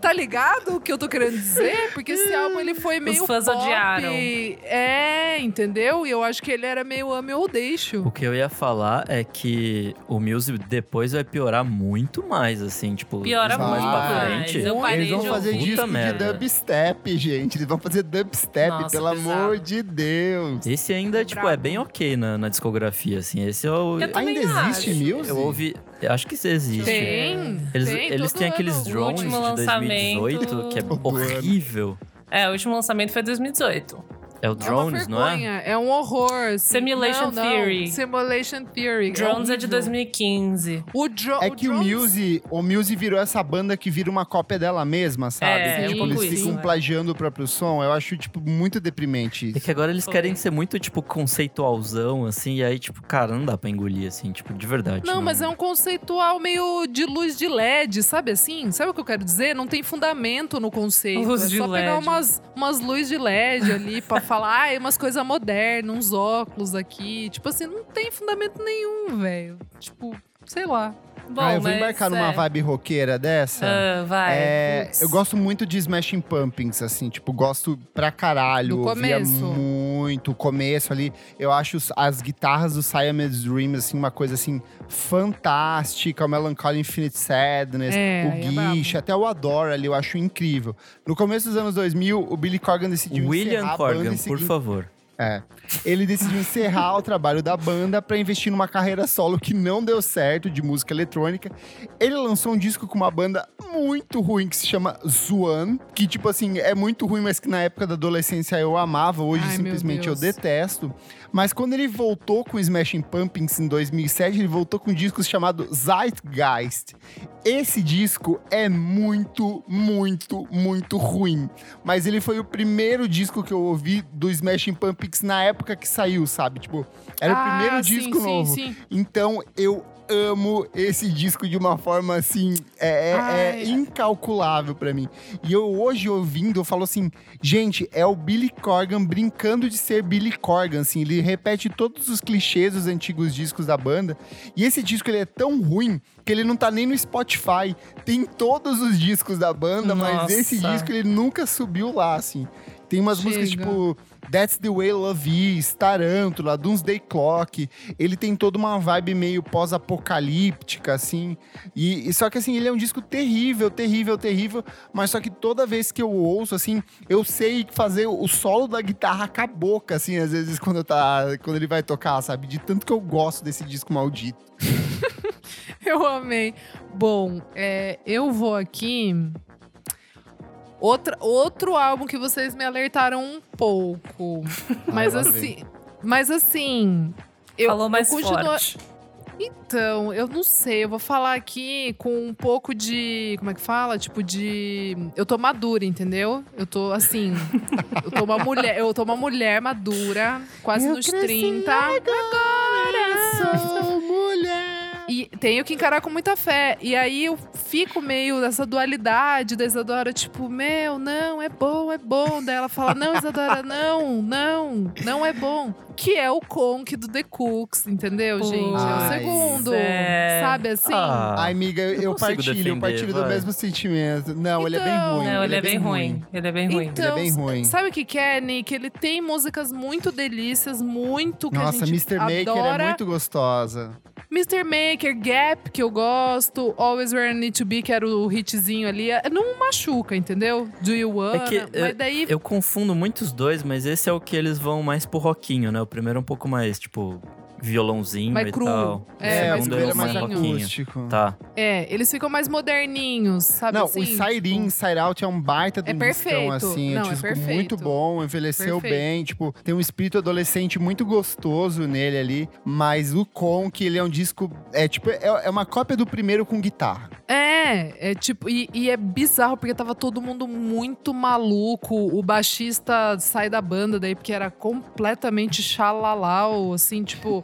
tá ligado o que eu tô querendo dizer? Porque esse álbum ele foi meio fãs pop. odiaram. É, entendeu? E eu acho que ele era meio Ame ou Deixe-o. O que eu ia falar é que o Music depois vai piorar muito mais, assim, tipo, Piora mais muito pra mais. frente. Eu parei Eles vão de fazer ouvir. disco Puta de merda. dubstep, gente. Eles vão fazer dubstep, Nossa, pelo pesado. amor de Deus. Esse ainda, tipo, é Brabo. bem ok na, na discografia, assim. Esse eu, Eu Ainda existe acho. Muse? eu ouvi. eu Acho que isso existe. Tem, Eles, tem, eles têm aqueles ano. Drones de último 2018 lançamento- que é horrível. É, o último lançamento foi 2018. É o É uma Drones, não é? é? um horror. assim. Simulation Não, não. Theory. Simulation Theory. Drones é de horrível. 2015. O dro É que o Drones- Muse, o Muse virou essa banda que vira uma cópia dela mesma, sabe? É, é tipo, um eles ficam isso, é. plagiando o próprio som. Eu acho, tipo, muito deprimente É isso. que agora eles querem ser muito, tipo, conceitualzão, assim, e aí, tipo, cara, não dá pra engolir, assim, tipo, de verdade. Não, mas é um conceitual meio de luz de LED, sabe assim? Sabe o que eu quero dizer? Não tem fundamento no conceito. Luz é de só pegar LED. umas, umas luzes de LED ali pra falar, ah, umas coisas modernas, uns óculos aqui. Tipo assim, não tem fundamento nenhum, velho. Tipo, sei lá. Bom, ah, eu vou embarcar numa é. vibe roqueira dessa. Ah, vai. É, eu gosto muito de Smashing Pumpkins, assim, tipo, gosto pra caralho. Ouvia começo. muito o começo ali. Eu acho os- as guitarras do Siamese Dream, assim, uma coisa, assim, fantástica. O Melancholy Infinite Sadness, É, aí é o Guiche, até o Adore ali, eu acho incrível. No começo dos anos 2000, o Billy Corgan decidiu William encerrar a banda Corgan, por favor. É. Ele decidiu encerrar o trabalho da banda pra investir numa carreira solo que não deu certo de música eletrônica. Ele lançou um disco com uma banda muito ruim que se chama Zuan, que tipo assim, é muito ruim, mas que na época da adolescência eu amava, hoje Ai, simplesmente eu detesto. Mas quando ele voltou com Smashing Pumpkins em 2007, ele voltou com um disco chamado Zeitgeist. Esse disco é muito, muito, muito ruim. Mas ele foi o primeiro disco que eu ouvi do Smashing Pumpkins na época que saiu, sabe? Tipo, era o Ah, primeiro sim, disco sim, novo. sim. Então eu amo esse disco de uma forma assim, é, é- é incalculável pra mim. E eu hoje ouvindo, eu falo assim, gente, é o Billy Corgan brincando de ser Billy Corgan, assim, ele repete todos os clichês dos antigos discos da banda. E esse disco ele é tão ruim que ele não tá nem no Spotify. Tem todos os discos da banda, mas Nossa. esse disco ele nunca subiu lá, assim. Tem umas Chega. músicas tipo That's the Way Love Is, Tarântula, Doomsday Clock. Ele tem toda uma vibe meio pós-apocalíptica, assim. E, e só que assim, ele é um disco terrível, terrível, terrível. Mas só que toda vez que eu ouço, assim, eu sei fazer o solo da guitarra com a boca, assim, às vezes quando, tá, quando ele vai tocar, sabe? De tanto que eu gosto desse disco maldito. Eu amei. Bom, é, eu vou aqui. Outra, outro álbum que vocês me alertaram um pouco. Mas assim. Mas assim. Eu, Falou mais eu continuo- forte. Então, eu não sei, eu vou falar aqui com um pouco de. Como é que fala? Tipo, de. Eu tô madura, entendeu? Eu tô assim. eu tô uma mulher. Eu tô uma mulher madura, quase Eu nos cresci 30. Agora sou mulher. E tenho que encarar com muita fé. E aí eu fico meio nessa dualidade da Isadora, tipo, meu, não, é bom, é bom. Daí ela fala, não, Isadora, não, não, não é bom. Que é o Conk do The Cooks, entendeu, gente? É o Ai, segundo. é. Sabe assim? Ah, Ai, amiga, eu, eu partilho, eu defender, partilho do vai. mesmo sentimento. Não, ele é bem Então. ruim. Não, ele é bem ruim. Ele é bem ruim. Então, Ele é bem ruim. Sabe o que, que é, Nick? Ele tem músicas muito delícias, muito que Nossa, a gente Mr. Maker adora. é muito gostosa. Mr. Maker, Gap, que eu gosto, Always Where I Need to Be, que era o hitzinho ali, é- não machuca, entendeu? Do You Wanna, É que, mas eu- daí... Eu confundo muito os dois, mas esse é o que eles vão mais pro rockinho, né? O primeiro é um pouco mais, tipo, violãozinho Mais e cru. tal. É, o mais segundo o é primeiro é mais acústico. Tá. É, eles ficam mais moderninhos, sabe Não, assim? o Side In, tipo, Side Out é um baita de É um perfeito. discão, assim. Não, é um é disco perfeito. muito bom, envelheceu Perfeito. bem. Tipo, tem um espírito adolescente muito gostoso nele ali. Mas o Conk, ele é um disco... É tipo, é, é uma cópia do primeiro com guitarra. É, é tipo, e, e é bizarro porque tava todo mundo muito maluco. O baixista sai da banda daí porque era completamente xalalau, assim, tipo,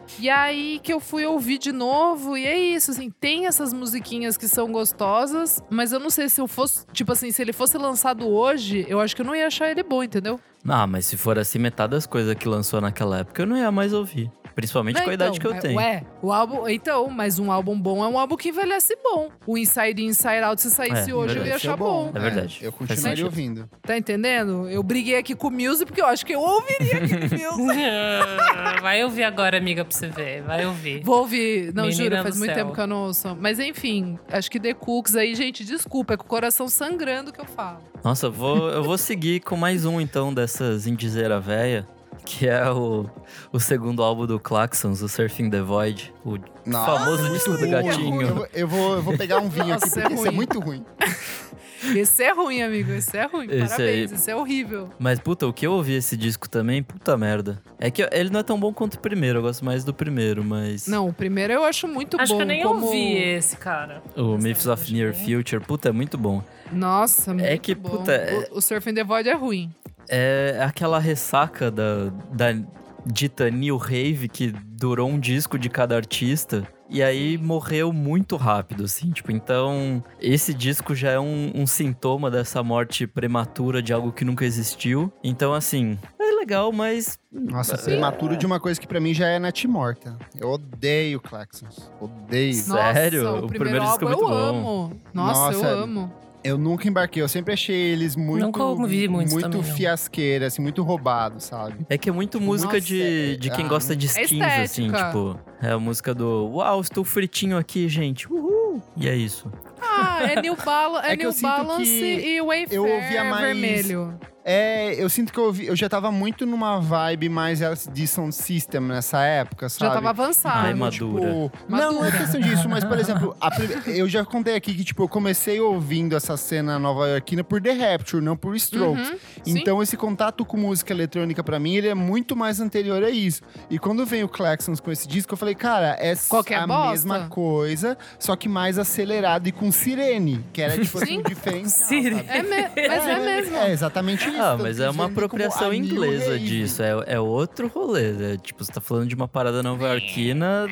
E aí que eu fui ouvir de novo, e é isso, assim, tem essas musiquinhas que são gostosas, mas eu não sei se eu fosse, tipo assim, se ele fosse lançado hoje, eu acho que eu não ia achar ele bom, entendeu? Ah, mas se for assim, metade das coisas que lançou naquela época eu não ia mais ouvir. Principalmente Não, com a idade que então, eu é- tenho. Ué, o álbum. Então, mas um álbum bom é um álbum que envelhece bom. O Inside In, Inside Out, se saísse É, hoje, eu verdade. ia Esse é achar bom. É verdade. eu Faz continuaria ouvindo. Tá entendendo? Eu briguei aqui com o Muse porque eu acho que eu ouviria aqui com o Muse. Vai ouvir agora, amiga, pra você ver. Vai ouvir. Vou ouvir. Não, Menina juro, faz muito céu. tempo que eu não ouço. Mas enfim, acho que The Cooks aí, gente, desculpa, é com o coração sangrando que eu falo. Nossa, eu vou, eu vou seguir com mais um então dessas indizeira véia, que é o, o segundo álbum do Claxons, o Surfing the Void. O Nossa, famoso muito disco do ruim. gatinho. Eu, vou- eu vou, eu vou pegar um vinho aqui, Nossa, é porque é ruim. muito ruim. Esse é ruim, amigo. Esse é ruim. Esse Parabéns. aí- Esse é horrível. Mas, puta, o que eu ouvi esse disco também, puta merda. É que ele não é tão bom quanto o primeiro, eu gosto mais do primeiro, mas. Não, o primeiro eu acho muito Acho bom. que eu nem como... ouvi esse, cara. O Myths of Acho Near que- Future, puta, é muito bom. Nossa, muito É que, bom. puta, é- O, o Surfing the Void é ruim. É aquela ressaca da, da dita New Rave que durou um disco de cada artista. E aí morreu muito rápido, assim. Tipo, então, esse disco já é um, um sintoma dessa morte prematura de algo que nunca existiu. Então, assim, é legal, mas. Nossa, É. prematuro de uma coisa que pra mim já é natimorta. Eu odeio Claxons. Odeio. Sério? Nossa, O o primeiro primeiro disco é muito eu bom. amo. Nossa, Nossa, eu amo. Eu nunca embarquei, eu sempre achei eles muito. Nunca ouvi muitos Muito também, fiasqueira, assim, muito roubado, sabe? É que é muito música Nossa, de, é- de quem ah, gosta de é skins, assim, tipo. É a música do Uau, estou fritinho aqui, gente. Uhul! E é isso. Ah, é New, Bala é É New Balance e Wayfair eu ouvia mais- vermelho. É, eu sinto que eu, ouvi, eu já tava muito numa vibe mais LCD Sound System nessa época, sabe? Já tava avançado. Bem madura. Tipo, não, não é Madura. questão disso, mas, por exemplo, a eu já contei aqui que, tipo, eu comecei ouvindo essa cena nova-iorquina por The Rapture, não por Strokes. Uhum, sim. Então, esse contato com música eletrônica, pra mim, ele é muito mais anterior a isso. E quando veio o Claxons com esse disco, eu falei, cara, é Qualquer a bosta. mesma coisa, só que mais acelerado e com sirene, que era, tipo, assim, Sim. diferente. Sirene. É me- mas é, mesmo. É, exatamente Ah, mas é uma como apropriação a New inglesa Rave. disso. É, é outro rolê. É, tipo, você tá falando de uma parada nova-iorquina.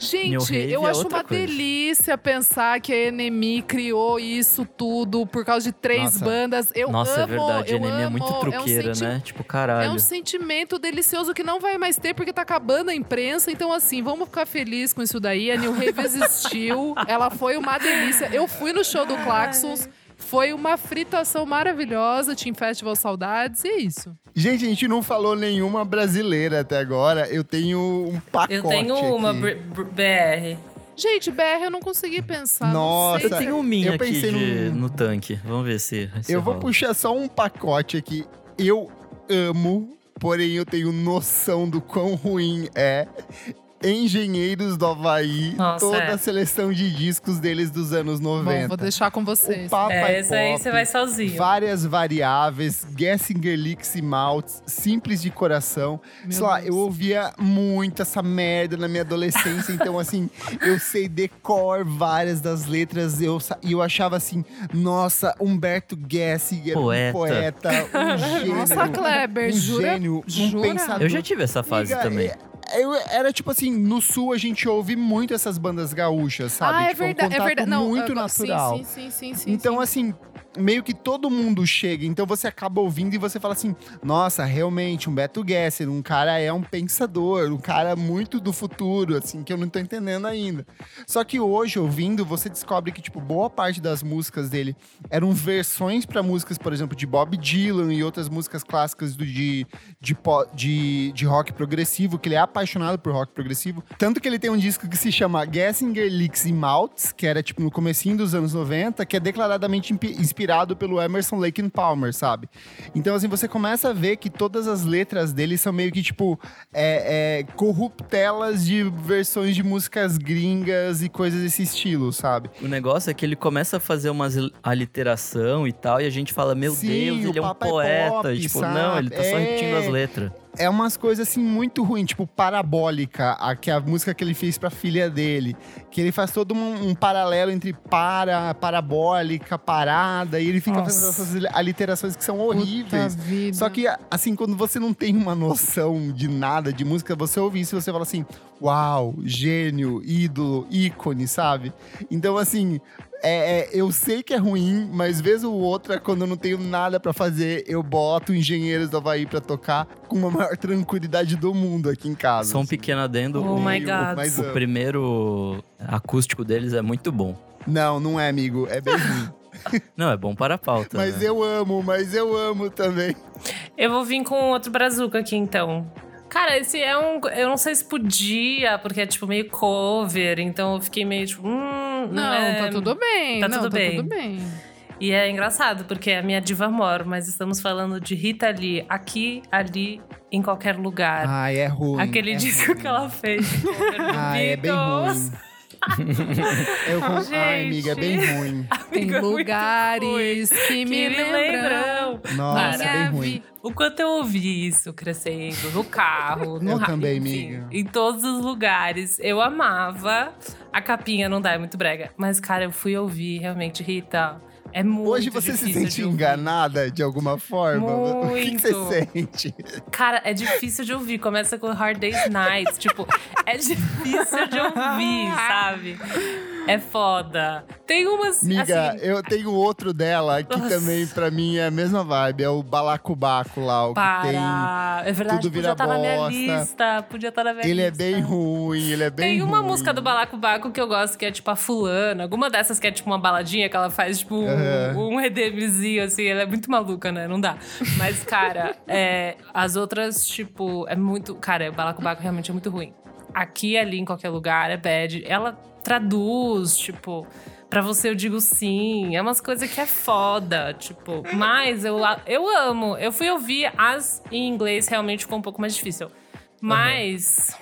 Gente, eu é acho uma coisa. delícia pensar que a NME criou isso tudo por causa de três Nossa. bandas. Eu Nossa, amo, é verdade. A eu Enemy é muito amo. truqueira, é um senti- né? Tipo, É caralho. um sentimento delicioso que não vai mais ter porque tá acabando a imprensa. Então, assim, vamos ficar felizes com isso daí. A New Rave existiu. Ela foi uma delícia. Eu fui no show do Claxons. Foi uma fritação maravilhosa. Team Festival Saudades. E é isso. Gente, a gente não falou nenhuma brasileira até agora. Eu tenho um pacote Eu tenho uma aqui. br- br- BR. Gente, BR eu não consegui pensar. não Nossa, sei. Eu tenho um minha Eu aqui pensei de- num- no tanque. Vamos ver se. se Eu vou rola. puxar só um pacote aqui. Eu amo, porém eu tenho noção do quão ruim é. Engenheiros do Havaí, Nossa, toda é. a seleção de discos deles dos anos 90. Bom, vou deixar com O vocês. Papa É, esse aí você vai sozinho. Várias variáveis, Gessinger Licks e Malts, simples de coração. Meu Sei lá, Deus. eu ouvia muito essa merda na minha adolescência, então assim, eu sei decor várias das letras, eu, e eu achava assim, nossa, Humberto Gessinger, Poeta. um poeta, um gênio. Nossa, Kleber, um jura? gênio, um Jura? pensador. Eu já tive essa fase também. é- eu- era tipo assim, no sul a gente ouve muito essas bandas gaúchas, sabe? Ah, é tipo, um verdade. É contato verdade. Não, muito eu- natural. Sim, sim, sim, sim, sim. Então, sim. assim, meio que todo mundo chega. Então você acaba ouvindo e você fala assim: nossa, realmente, um Beto Gesser, um cara é um pensador, um cara muito do futuro, assim, que eu não tô entendendo ainda. Só que hoje, ouvindo, você descobre que, tipo, boa parte das músicas dele eram versões pra músicas, por exemplo, de Bob Dylan e outras músicas clássicas do, de, de, de, de rock progressivo, que ele é apaixonado por rock progressivo. Tanto que ele tem um disco que se chama Gessinger Licks e Maltz, que era, tipo, no comecinho dos anos 90, que é declaradamente impi- inspirado pelo Emerson Lake and Palmer, sabe? Então, assim, você começa a ver que todas as letras dele são meio que, tipo, é, é, corruptelas de versões de músicas gringas e coisas desse estilo, sabe? O negócio é que ele começa a fazer umas aliteração e tal, e a gente fala, meu Sim, Deus, ele é um é poeta. pop, E, tipo, sabe? não, ele tá só É. repetindo as letras. É umas coisas assim muito ruins, tipo Parabólica, a, que é a música que ele fez pra filha dele. Que ele faz todo um, um paralelo entre para, parabólica, parada, e ele fica Nossa. fazendo essas aliterações que são horríveis. Só que, assim, quando você não tem uma noção de nada de música, você ouve isso e você fala assim: uau, gênio, ídolo, ícone, sabe? Então, assim. É, é, eu sei que é ruim, mas vez ou outra, quando eu não tenho nada pra fazer, eu boto Engenheiros do Havaí pra tocar com a maior tranquilidade do mundo aqui em casa. Só um pequeno adendo. Oh my God. mas o primeiro acústico deles é muito bom. Não, não é, amigo. É bem ruim. Não, é bom para a pauta. mas né? eu amo, mas eu amo também. Eu vou vir com outro brazuca aqui, então. Cara, esse é um. Eu não sei se podia, porque é tipo meio cover, então eu fiquei meio tipo. Hum, Não, é... tá tudo bem. tá não, tudo tá bem. tudo bem. E é engraçado, porque é a minha diva mor, mas estamos falando de Rita Lee aqui, ali, em qualquer lugar. Ai, é ruim. Aquele é disco ruim. que ela fez. Ai, é bem ruim. Eu com... Ai, Gente. amiga, é bem ruim. Tem é lugares que me que me lembram. lembram. Nossa, é bem ruim. O quanto eu ouvi isso crescendo, no carro, no Eu ra- também, enfim, amiga. Em todos os lugares. Eu amava. A capinha não dá, é muito brega. Mas, cara, eu fui ouvir, realmente, Rita. É muito Hoje você se sente de enganada de alguma forma? O que, que você Muito. sente? Cara, é difícil de ouvir. Começa com Hard Day's Night. tipo, é difícil de ouvir, sabe? É foda. Tem umas. Miga, assim, eu tenho outro dela que Nossa. também, pra mim, é a mesma vibe. É o Balacobaco lá, o que tem. para. É verdade, tudo podia estar na minha bosta. lista. Podia estar na minha Ele é lista. bem ruim, ele é bem Tem uma ruim. música do Balacobaco que eu gosto, que é tipo a fulana. Alguma dessas que é tipo uma baladinha que ela faz, tipo, um, Aham. um redeemzinho, assim. Ela é muito maluca, né? Não dá. Mas, cara, é, as outras, tipo, é muito. Cara, o Balacobaco realmente é muito ruim. Aqui, ali, em qualquer lugar, é bad. Ela traduz, tipo. Pra você eu digo sim. É umas coisas que é foda, tipo. Mas eu, eu amo. Eu fui ouvir as em inglês, realmente ficou um pouco mais difícil. Mas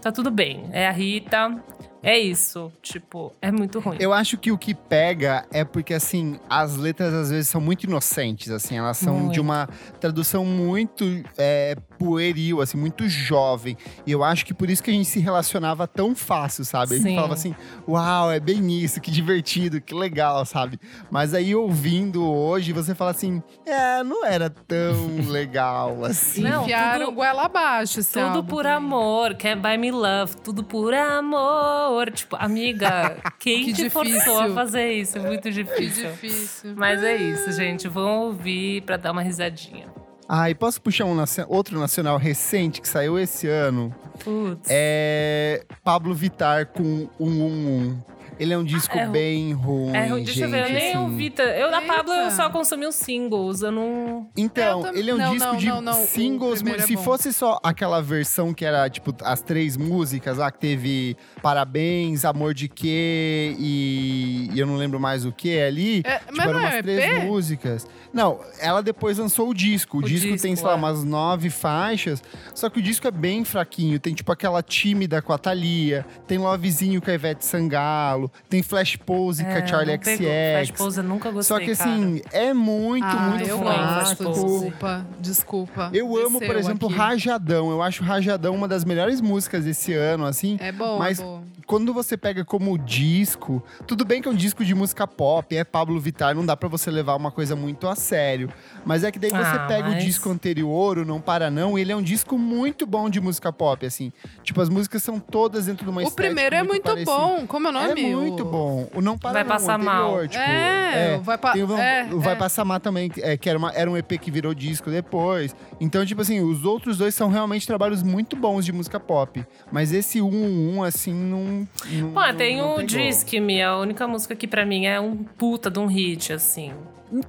tá tudo bem. É a Rita. É isso. Tipo, é muito ruim. Eu acho que o que pega é porque, assim, as letras às vezes são muito inocentes, assim. Elas são Muito. de uma tradução muito é, pueril, assim, muito jovem. E eu acho que por isso que a gente se relacionava tão fácil, sabe? A gente Sim. falava assim, uau, é bem isso, que divertido, que legal, sabe? Mas aí, ouvindo hoje, você fala assim, é, não era tão legal, assim. Não, Enfiaram tudo- goela abaixo esse Tudo álbum por amor, Can't Buy Me Love, tudo por amor. Tipo, amiga, quem Que te forçou difícil. a fazer isso? É muito Que difícil. difícil. Mas é isso, gente. Vão ouvir pra dar uma risadinha. Ah, e posso puxar um outro nacional recente que saiu esse ano? Putz. É Pablo Vittar com 111. Ele é um disco é bem ruim, É ruim, deixa eu ver, eu gente, nem assim. ouvi. Eu, da. Pablo, eu só consumi os singles. Eu não. Então, Eu ele é um não, disco não, de não, não, o singles. primeiro é se fosse só aquela versão que era, tipo, as três músicas lá, que teve Parabéns, Amor de Quê e, e eu não lembro mais o que ali. É, Tipo, mas eram não umas é três EP? músicas. Não, ela depois lançou o disco. O, O disco, tem, disco, sei lá, é. umas nove faixas. Só que o disco é bem fraquinho. Tem, tipo, aquela tímida com a Thalia. Tem Lovezinho com a Ivete Sangalo. Tem Flash Pose com a É, Charlie pegou. Flash. Pose eu nunca gostei. Só que, assim, é muito, ah, muito eu fraco. Pose. desculpa, desculpa. Eu amo, por Desceu exemplo, aqui. Rajadão. Eu acho Rajadão uma das melhores músicas desse ano, assim. É bom, Mas- é bom. Quando você pega como disco, tudo bem que é um disco de música pop, é Pablo Vittar, não dá pra você levar uma coisa muito a sério. Mas é que daí você Ah, pega o mas- disco anterior, o Não Para Não, ele é um disco muito bom de música pop, assim. Tipo, as músicas são todas dentro de uma O primeiro é muito parecida. bom. Como é o nome? É muito bom. O Não Para Vai Não, Passar anterior, Mal. tipo, É, é. vai pa... Tem o, é, o Vai é. Passar Má também, é, que era, uma- era um EP que virou disco depois. Então, tipo assim, os outros dois são realmente trabalhos muito bons de música pop. Mas esse 1 1 assim, não. não Pô, tem não o. Disque Me, a única música que pra mim é um puta de um hit, assim.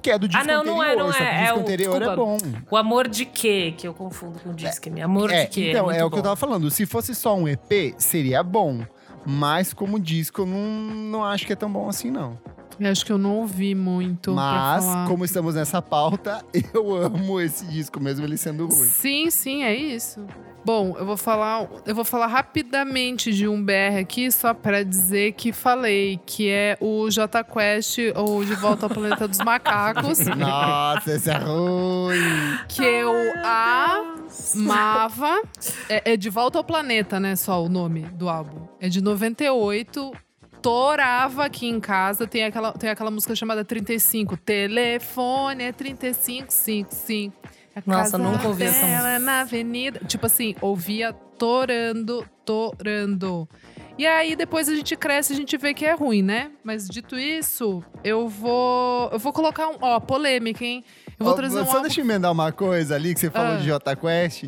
Que é do disco Ah, não, não é, anterior, não só que é, o é disco o- anterior é desculpa. bom. O Amor de Quê, que eu confundo com o Disque Me. Amor É, de Quê. então, é, é, o que eu bom. tava falando. Se fosse só um EP, seria bom. Mas como disco, eu não, não acho que é tão bom assim, não. Eu acho que eu não ouvi muito Mas, como estamos nessa pauta, eu amo esse disco, mesmo ele sendo ruim. Sim, sim, é isso. Bom, eu vou falar, eu vou falar rapidamente de um BR aqui, só pra dizer que falei, que é o J Quest ou De Volta ao Planeta dos Macacos, Nossa, esse é ruim. que eu Mava. É, é De Volta ao Planeta, né? Só o nome do álbum. É de 98. Torava aqui em casa. Tem aquela, tem aquela música chamada 35. Telefone é 3555. A Nossa, nunca ouvi essa música. é na avenida. Tipo assim, ouvia torando, torando. E aí, depois a gente cresce e a gente vê que é ruim, né? Mas dito isso, eu vou. Eu vou colocar um. Ó, polêmica, hein? Eu vou trazer um Só álbum. deixa eu emendar uma coisa ali que você falou Ah. de Jota Quest.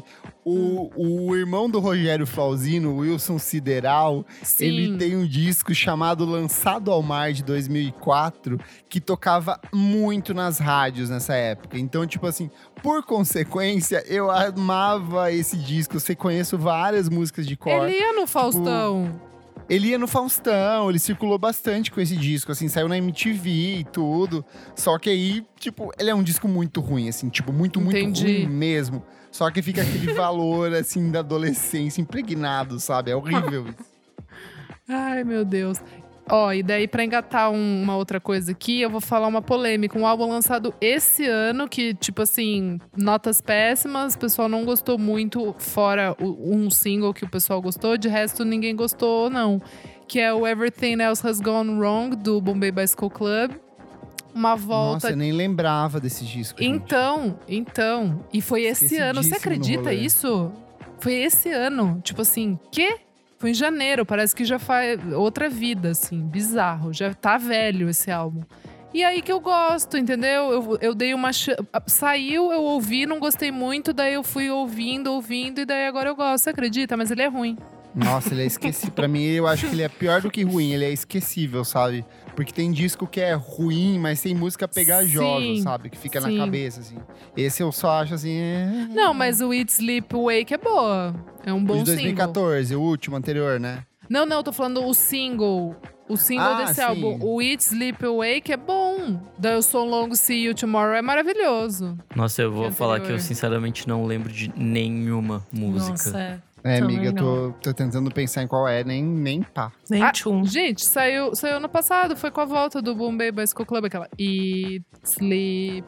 O, o irmão do Rogério Flauzino, Wilson Sideral, Sim. ele tem um disco chamado Lançado ao Mar de 2004 que tocava muito nas rádios nessa época. Então, tipo assim, por consequência, eu amava esse disco. Sei, conheço várias músicas de cor. Ele ia no Faustão. Ele ia no Faustão, ele circulou bastante com esse disco, assim, saiu na MTV e tudo. Só que aí, tipo, ele é um disco muito ruim, assim, tipo, muito, muito Entendi. ruim mesmo. Só que fica aquele valor, assim, da adolescência impregnado, sabe? É horrível. Ai, meu Deus. Ó, e daí pra engatar um- uma outra coisa aqui, eu vou falar uma polêmica. Um álbum lançado esse ano, que, tipo assim, notas péssimas, o pessoal não gostou muito, fora o- um single que o pessoal gostou, de resto ninguém gostou, não. Que é o Everything Else Has Gone Wrong, do Bombay Bicycle Club. Uma volta Nossa, eu nem lembrava desse disco. gente. então, então. E foi esse ano. Você acredita isso? Foi esse ano. Tipo assim, quê? Foi em janeiro. Parece que já faz outra vida, assim. Bizarro. Já tá velho esse álbum. E aí que eu gosto, entendeu? Eu, eu dei uma. ch- Saiu, eu ouvi, não gostei muito. Daí eu fui ouvindo, ouvindo. E daí agora eu gosto. Você acredita? Mas ele é ruim. Nossa, ele é esquecível. pra mim, eu acho que ele é pior do que ruim. Ele é esquecível, sabe? Porque tem disco que é ruim, mas tem música pegajosa, Sim, sabe? Que fica sim. na cabeça, assim. Esse eu só acho, assim... É... Não, mas o Eat Sleep Wake é boa. É um bom de single. 2014, o último, anterior, né? Não, não, tô falando o single. O single Ah, desse sim. álbum. O Eat, Sleep, Awake é bom. Da So Long See You Tomorrow é maravilhoso. Nossa, eu vou Que falar que eu sinceramente não lembro de nenhuma música. Nossa, é. É, Também amiga, tô, tô tentando pensar em qual é, nem, nem pá. Nem Ah, tchum. Gente, saiu, saiu ano passado. Foi com a volta do Bombay Bicycle Club. Aquela Eat, Sleep,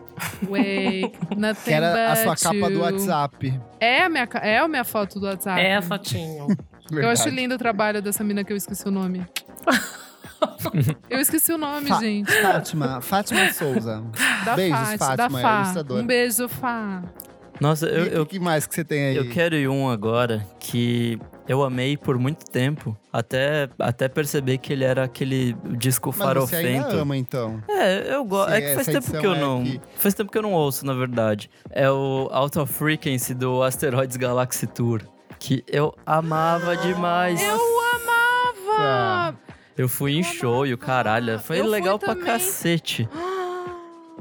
Wake, Nothing Que era a sua capa do. WhatsApp. É a, minha, é a minha foto do WhatsApp. É a fotinho. Eu acho lindo o trabalho dessa mina que eu esqueci o nome. eu esqueci o nome, Fa- gente. Fátima, Fátima Souza. Da Beijos, Fá, Fátima, da Fá. Um beijo, Fá. Nossa, eu, E eu, o que mais que você tem aí? eu quero ir um agora que eu amei por muito tempo, até, até perceber que ele era aquele disco Mas você farofento. ama, então. É, eu gosto. É que faz tempo que eu é não. que- Faz tempo que eu não ouço, na verdade. É o Out of Frequency do Asteroids Galaxy Tour. Que eu amava demais. Eu amava! Eu fui em show e o caralho. Foi Eu fui legal pra também. cacete.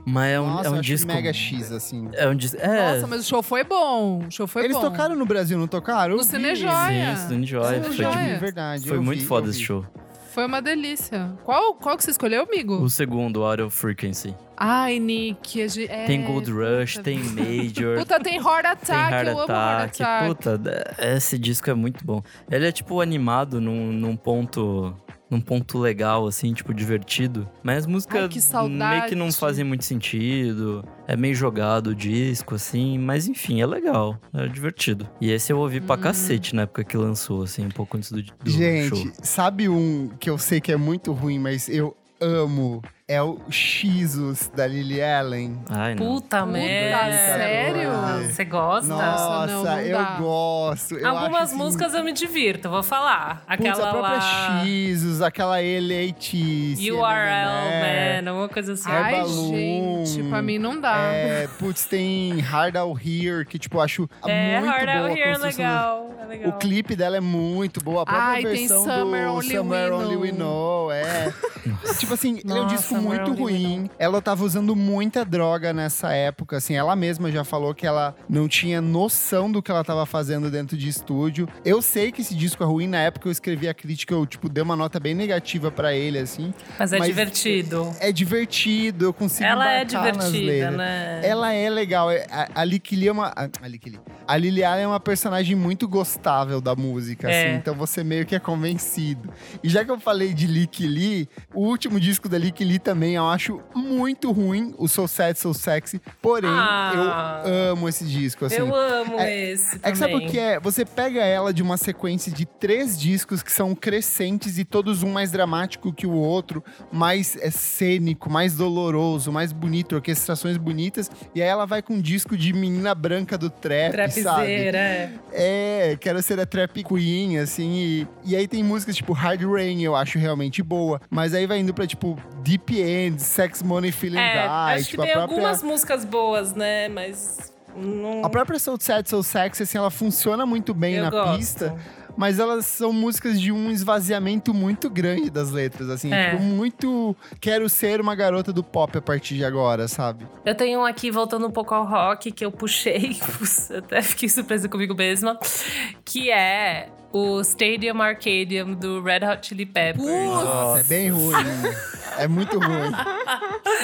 Mas é um, Nossa, é um disco. mega X, assim. É um disco. É. Nossa, mas o show foi bom. O show foi Eles bom. tocaram no Brasil, não tocaram? No vi. Cinejoia. Sim, Stone Joy. Cine Foi, tipo, É verdade. foi muito vi, foda esse show. Foi uma delícia. Qual, qual que você escolheu, amigo? O segundo, Out of Frequency. Ai, Nick. é, tem Gold Rush, puta. tem Major. Puta, tem Heart Tem Attack. Heart eu amo Heart Attack. Attack. Puta, esse disco é muito bom. Ele é, tipo, animado num, num ponto. Num ponto legal, assim, tipo, divertido. Mas as músicas Ai, que meio que não fazem muito sentido. É meio jogado o disco, assim. Mas enfim, é legal. É divertido. E esse eu ouvi pra Hum. cacete na época que lançou, assim, um pouco antes do, do Gente, show. sabe um que eu sei que é muito ruim, mas eu amo? É o Xos da Lily Allen. Ai, não. Puta, Puta, merda. sério? Você gosta? Nossa, não, não eu gosto. Eu Algumas acho, assim, músicas eu me divirto, vou falar. Putz, Aquela a própria lá. Xos, aquela eleitice. URL, man, alguma coisa assim. Ai, Balloon. gente, pra mim não dá. É, putz, tem Hard Out Here, que tipo, eu acho É, muito Hard boa Out Here é legal. É legal. O clipe dela é muito boa. A própria Ai, tem versão Summer do Only Summer We Only We Know. Know, é. tipo assim, ele é um Nossa, disco muito ruim. Ela tava usando muita droga nessa época, assim. Ela mesma já falou que ela não tinha noção do que ela tava fazendo dentro de estúdio. Eu sei que esse disco é ruim. Na época eu escrevi a crítica, eu, tipo, dei uma nota bem negativa pra ele, assim. Mas é mas- divertido. É divertido, eu consigo Ela é divertida, né? Ela é legal. é- A, a é uma. A, a é uma personagem muito gostável da música, É. assim, então você meio que é convencido. E já que eu falei de Lee, o último disco da Lee também eu acho muito ruim, o So Sad, So Sexy, porém, Ah. eu amo esse disco, assim. Eu amo é- esse É que sabe o que é? Você pega ela de uma sequência de três discos que são crescentes e todos um mais dramático que o outro, mais é, cênico, mais doloroso, mais bonito, orquestrações bonitas. E aí ela vai com um disco de menina branca do trap, sabe? Trapzeira, é. É, quero ser a trap queen, assim. E, e aí tem músicas tipo Hard Rain, eu acho realmente boa. Mas aí vai indo pra tipo Deep End, Sex Money Feeling É, Die. acho que tipo, tem a própria... algumas músicas boas, né? Mas não. A própria Soul Sad, Soul Sexy, assim, ela funciona muito bem eu na gosto. pista. Mas elas são músicas de um esvaziamento muito grande das letras, assim. É. Tipo, muito... Quero ser uma garota do pop a partir de agora, sabe? Eu tenho um aqui, voltando um pouco ao rock, que eu puxei, até fiquei surpresa comigo mesma, que é o Stadium Arcadium do Red Hot Chili Peppers. Nossa, é bem ruim. é muito ruim.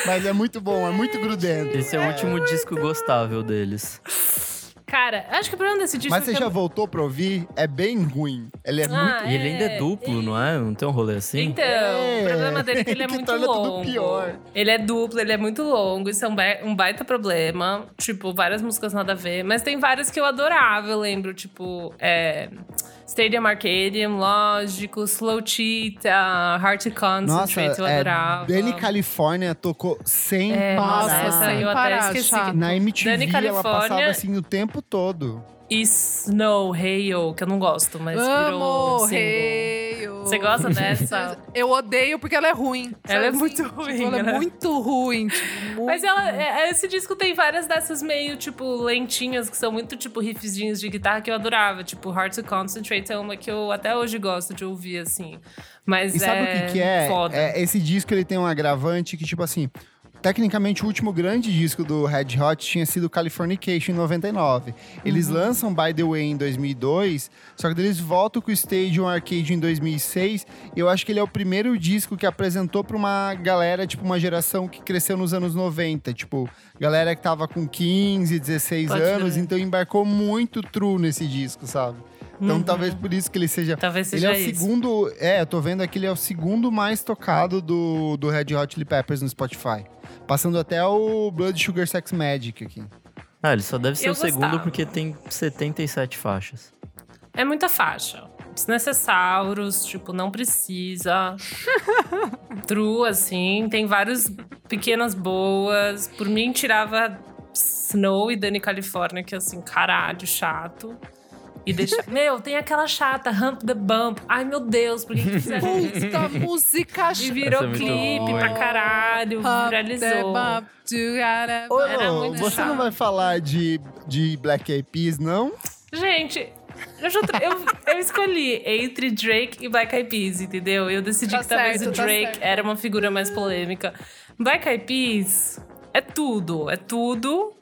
Mas é muito bom, é muito grudento. Esse é o último disco gostável deles. Cara, acho que o problema desse disco Mas é você já eu- voltou pra ouvir? É bem ruim. Ele é Ah, muito... E ele ainda é duplo, não é? Não tem um rolê assim? Então, É, o problema dele é que ele é que muito torna tudo longo. pior. Ele é duplo, ele é muito longo. Isso é um, ba- um baita problema. Tipo, várias músicas nada a ver. Mas tem várias que eu adorava, eu lembro. Tipo, é, Stadium Arcadium, lógico. Slow Cheetah, Heart to Nossa, Concentrate, eu é, adorava. Dani California tocou sem É, parar. nossa, essa eu até esqueci. Na MTV Dani ela passava assim o tempo todo. Snow, Hail, que eu não gosto, mas virou Amo, single. rei. Você gosta dessa? Eu odeio porque ela é ruim. Ela é sabe muito assim? ruim, Tipo, ela né? é muito ruim. Tipo, muito Mas ela, ruim. é- esse disco tem várias dessas meio, tipo, lentinhas, que são muito, tipo, riffzinhos de guitarra que eu adorava. Tipo, Hard to Concentrate é uma que eu até hoje gosto de ouvir, assim. Mas E sabe é o que, que é? Foda. é? Esse disco ele tem um agravante que, tipo assim, tecnicamente o último grande disco do Red Hot tinha sido Californication em 99. Eles Uhum. lançam By the Way em 2002, só que eles voltam com o Stadium Arcade em 2006. E eu acho que ele é o primeiro disco que apresentou pra uma galera, tipo, uma geração que cresceu nos anos 90. Tipo, galera que tava com 15, 16 Pode anos, então embarcou muito true nesse disco, sabe? Então talvez por isso que ele seja Talvez ele Uhum. seja é o isso. segundo. É, eu tô vendo aqui, ele é o segundo mais tocado do, do Red Hot Chili Peppers no Spotify. Passando até o Blood Sugar Sex Magic aqui. Ah, ele só deve ser Eu o segundo gostava. porque tem 77 faixas. É muita faixa. Desnecessários, tipo, não precisa. True, assim. Tem várias pequenas boas. Por mim, tirava Snow e Dani California, que assim, caralho, chato. E deixa. Meu, tem aquela chata, Hump the Bump. Ai, meu Deus, por que, que fizeram isso? Puta música E virou é clipe pra caralho, viralizou. Ô, Era muito você chato. não vai falar de, de Black Eyed Peas, não? Gente, eu, já tra- eu, eu escolhi entre Drake e Black Eyed Peas, entendeu? Eu decidi Tá que talvez certo, o tá Drake certo. era uma figura mais polêmica. Black Eyed Peas é tudo, é tudo.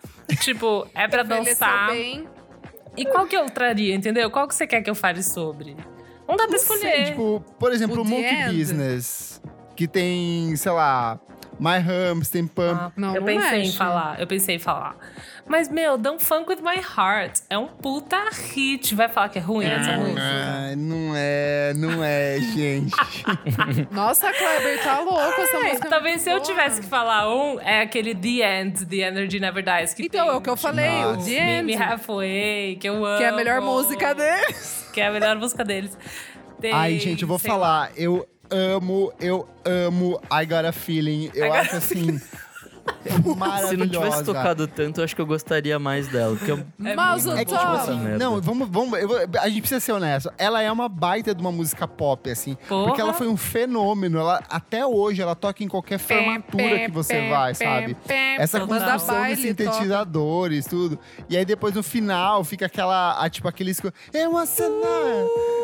Tipo, é pra dançar. bem. E qual que eu traria, entendeu? Qual que você quer que eu fale sobre? Não dá pra escolher. Tipo, por exemplo, O o Monkey End. Business, que tem, sei lá, My Hums, tem Pump. Ah, Não, eu não pensei em mexe. falar, eu pensei em falar. Mas, meu, Don't Funk With My Heart é um puta hit. Vai falar que é ruim essa música? Ah, não é, não é, gente. Nossa, Kleber, tá louco essa música. Talvez se eu boa. tivesse que falar um, é aquele The End, The Energy Never Dies. Que Então, tem, é o que eu falei, o Nossa. The Meet Me End, Halfway, que eu amo. que é a melhor música deles. Que é a melhor música deles. Tem, Ai, gente, eu vou falar. Eu amo, eu amo I Got a Feeling. Eu I acho assim. Maravilhosa. Se não tivesse tocado tanto, eu acho que eu gostaria mais dela. Porque eu- É Mazel É que, tipo assim, não, vamos, vamos, eu a gente precisa ser honesto. Ela é uma baita de uma música pop, assim. Porra. Porque ela foi um fenômeno. Ela, até hoje, ela toca em qualquer formatura que você vai, sabe? Essa construção de sintetizadores, tudo. E aí depois no final fica aquela, a, tipo aquele esco- Eu know,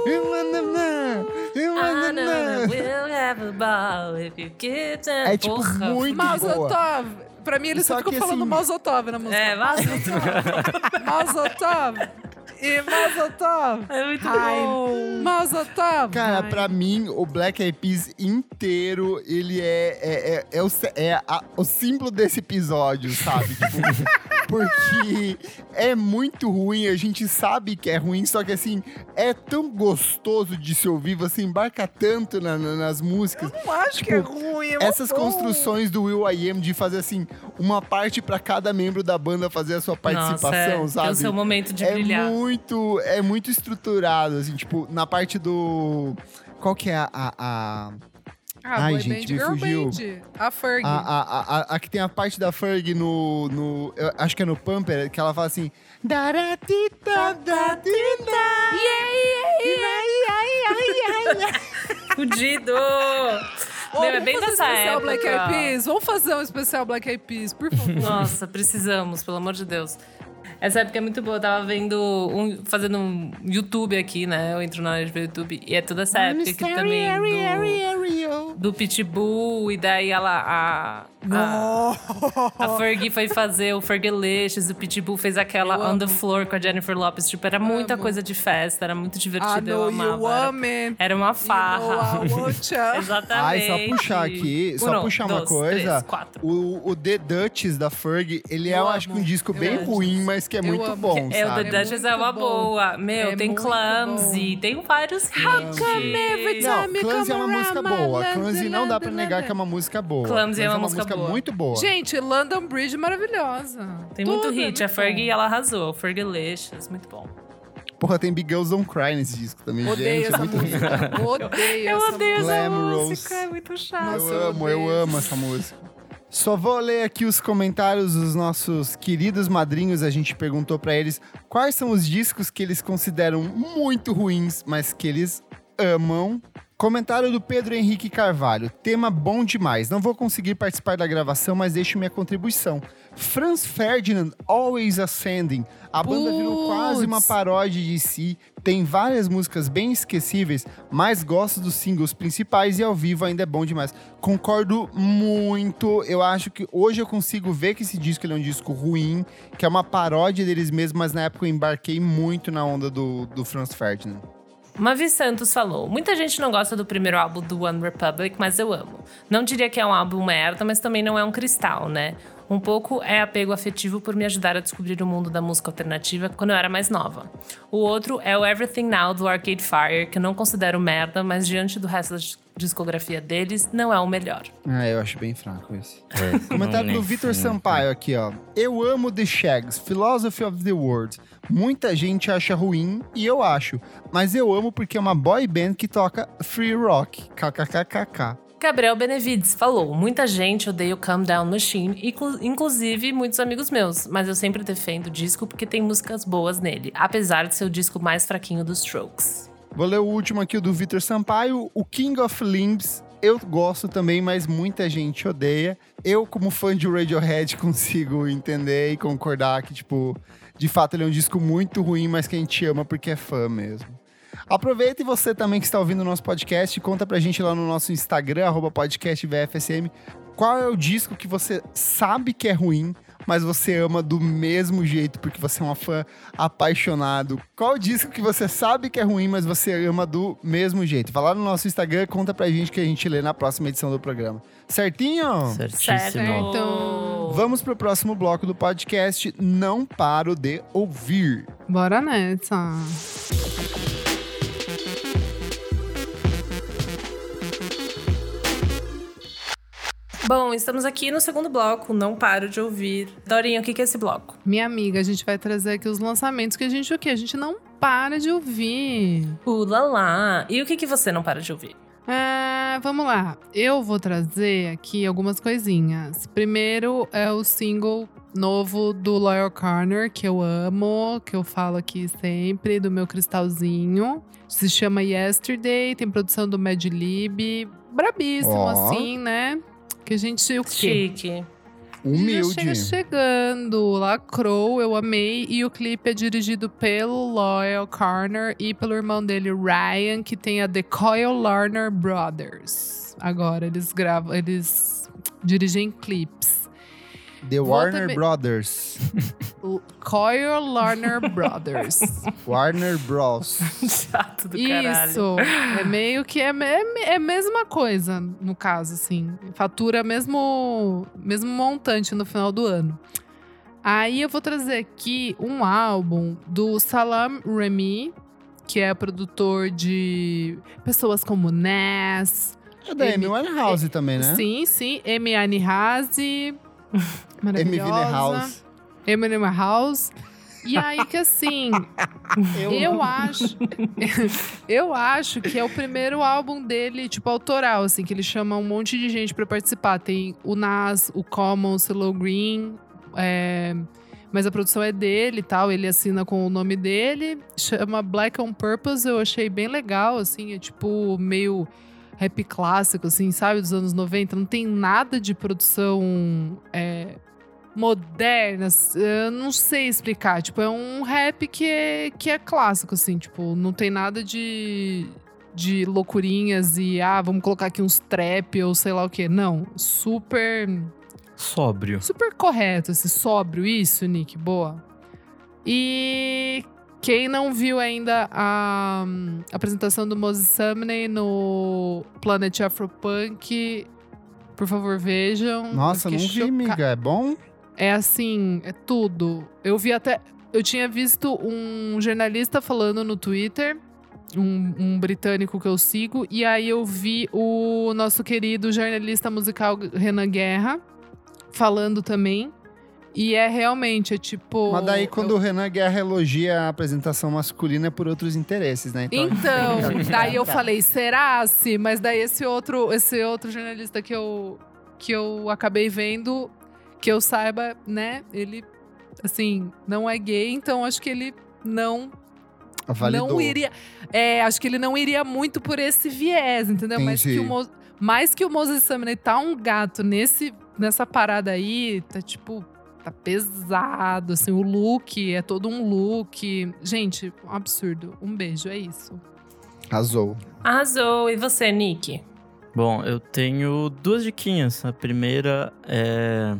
eu know, eu wanna não, não, know. we'll have a ball if you give them. É, tipo, muito Mazel boa. Tov. Pra mim, eles Só só ficam falando assim- Mazel Tov na música. É, Mazel Mazel Tov. E Mazel Tov. É muito Ai, bom. Mazel Tov. Cara, Ai. pra mim, o Black Eyed Peas inteiro, ele é, é, é, é o, é a- o símbolo desse episódio, sabe? Tipo, Porque é muito ruim, a gente sabe que é ruim, só que assim, é tão gostoso de se ouvir, você embarca tanto na- na- nas músicas. Não acho que é Tipo, ruim. é Essas bom. construções do Will I Am de fazer assim, uma parte pra cada membro da banda fazer a sua participação, Nossa, é, sabe? Tem o seu momento de é brilhar. muito, é muito estruturado, assim, tipo, na parte do. Qual que é a. a, a... Ah, Ai, gente, band, me fugiu. band. A Ferg. A, a, a, a- que tem a parte da Ferg no, no. acho que é no Pumper, que ela fala assim. "Daratita, datita, Fudido! Ô, Meu, é vamos bem fazer um dessa especial época. Black Eyed Peas? Vamos fazer um especial Black Eyed Peas, por favor. Nossa, precisamos, pelo amor de Deus. Essa época é muito boa. Eu tava vendo, um, fazendo um YouTube aqui, né? Eu entro na área de YouTube. E é toda essa época aqui também do, do Pitbull. E daí ela... A, a, a Fergie foi fazer o Fergalicious. O Pitbull fez aquela Eu On The. Floor com a Jennifer Lopez. Tipo, era muita Amo. coisa de festa. Era muito divertido. Eu amava. Era, era uma farra. Exatamente. Ai, só puxar aqui, só Uno, puxar uma dois, coisa. três. O, o The Duchess da Ferg, ele é, Eu eu acho que um disco Eu bem amo. ruim, mas que é Eu muito amo. bom, É, o sabe? The É Duchess é muito uma bom. boa. Meu, É tem Clumsy, bom. tem vários hits. come every Não, time you Clumsy é uma música boa. Clumsy não dá pra negar que é uma música boa. Clumsy é uma música boa. muito boa. Gente, London Bridge é maravilhosa. Tem muito Tudo é hit. A Fergie, ela arrasou. Fergalicious, muito bom. Porra, tem Big Girls Don't Cry nesse disco também, Odeio gente. é essa muito música. Odeio Eu essa odeio essa Glamorous. música, é muito chato. Eu eu amo, eu odeio. amo essa música. Só vou ler aqui os comentários dos nossos queridos madrinhos. A gente perguntou pra eles quais são os discos que eles consideram muito ruins, mas que eles amam. Comentário do Pedro Henrique Carvalho. Tema bom demais. Não vou conseguir participar da gravação, mas deixo minha contribuição. Franz Ferdinand, Always Ascending. A banda virou quase uma paródia de si. Tem várias músicas bem esquecíveis, mas gosto dos singles principais e ao vivo ainda é bom demais. Concordo muito. Eu acho que hoje eu consigo ver que esse disco é um disco ruim, que é uma paródia deles mesmos, mas na época eu embarquei muito na onda do, do Franz Ferdinand. Mavi Santos falou: Muita gente não gosta do primeiro álbum do One Republic, mas eu amo. Não diria que é um álbum merda, mas também não é um cristal, né? Um pouco é apego afetivo por me ajudar a descobrir o mundo da música alternativa quando eu era mais nova. O outro é o Everything Now do Arcade Fire, que eu não considero merda, mas diante do resto da dis- discografia deles, não é o melhor. Ah, eu acho bem fraco esse. É, Comentário do Vitor Sampaio aqui, ó. Eu amo The Shags, Philosophy of the World. Muita gente acha ruim e eu acho, mas eu amo porque é uma boy band que toca free rock. KKKKK. Gabriel Benevides falou: Muita gente odeia o Calm Down Machine, inclu- inclusive muitos amigos meus, mas eu sempre defendo o disco porque tem músicas boas nele, apesar de ser o disco mais fraquinho dos Strokes. Vou ler o último aqui do Vitor Sampaio, o King of Limbs. Eu gosto também, mas muita gente odeia. Eu, como fã de Radiohead, consigo entender e concordar que, tipo, de fato ele é um disco muito ruim, mas que a gente ama porque é fã mesmo. Aproveita e você também que está ouvindo o nosso podcast, conta pra gente lá no nosso Instagram, arroba podcastvfsm, qual é o disco que você sabe que é ruim, mas você ama do mesmo jeito, porque você é uma fã apaixonado. Qual o disco que você sabe que é ruim, mas você ama do mesmo jeito? Vai lá no nosso Instagram, conta pra gente que a gente lê na próxima edição do programa. Certinho? Certíssimo. Certo. Vamos pro próximo bloco do podcast. Não paro de ouvir. Bora nessa. Bom, estamos aqui no segundo bloco, não paro de ouvir. Dorinha, o que é esse bloco? Minha amiga, a gente vai trazer aqui os lançamentos que a gente o quê? A gente não para de ouvir. Ulala. E o que que você não para de ouvir? Ah, vamos lá. Eu vou trazer aqui algumas coisinhas. Primeiro é o single novo do Loyal Corner, que eu amo, que eu falo aqui sempre, do meu cristalzinho. Se chama Yesterday, tem produção do Mad Lib. Brabíssimo, Ó. assim, né? Que a gente o quê? Chique. Humilde. Já chega chegando, lacrou, eu amei. E o clipe é dirigido pelo Loyal Carner e pelo irmão dele, Ryan, que tem a The Coyle Larner Brothers. Agora, eles gravam, eles dirigem clipes. The Vou Warner também- Brothers. Coyle Larner Brothers. Warner Bros. Chato do caralho. Isso. É meio que é, é, é a mesma coisa, no caso, assim. Fatura mesmo, mesmo montante no final do ano. Aí eu vou trazer aqui um álbum do Salam Remy, que é produtor de pessoas como Nas. É da Amy Winehouse também, né? Sim, sim. Amy Winehouse. Amy Maravilhosa. Amy Winehouse. E aí que assim, eu acho, eu acho que é o primeiro álbum dele, tipo autoral, assim, que ele chama um monte de gente pra participar. Tem o Nas, o Common, o Silo Green, é, mas a produção é dele e tal. Ele assina com o nome dele, chama Black on Purpose. Eu achei bem legal, assim, é tipo meio rap clássico, assim, sabe, dos anos 90. Não tem nada de produção é, moderna, eu não sei explicar. Tipo, é um rap que é, que é clássico, assim, tipo, não tem nada de, de loucurinhas e, ah, vamos colocar aqui uns trap ou sei lá o quê. Não, super, Sóbrio. super correto, esse sóbrio, isso, Nick, boa. E quem não viu ainda a hum, apresentação do Moses Sumney no Planet Afropunk, por favor, vejam. Nossa, não vi, amiga. É bom? é assim, é tudo. Eu vi até. Eu tinha visto um jornalista falando no Twitter, um, um britânico que eu sigo, e aí eu vi o nosso querido jornalista musical Renan Guerra falando também. E é realmente, é tipo. Mas daí, eu- quando o Renan Guerra elogia a apresentação masculina é por outros interesses, né? Então, daí eu falei, será se? Mas daí esse outro, esse outro jornalista que eu, que eu acabei vendo, que eu saiba, né? Ele, assim, não é gay, então acho que ele não Validou. não iria. É, acho que ele não iria muito por esse viés, entendeu? Mas que, o Mo, mais que o Moses Sumney tá um gato nesse, nessa parada aí, tá tipo. Tá pesado, assim, o look é todo um look. Gente, um absurdo. Um beijo, é isso. Arrasou. Arrasou. E você, Nick? Bom, eu tenho duas diquinhas. A primeira é.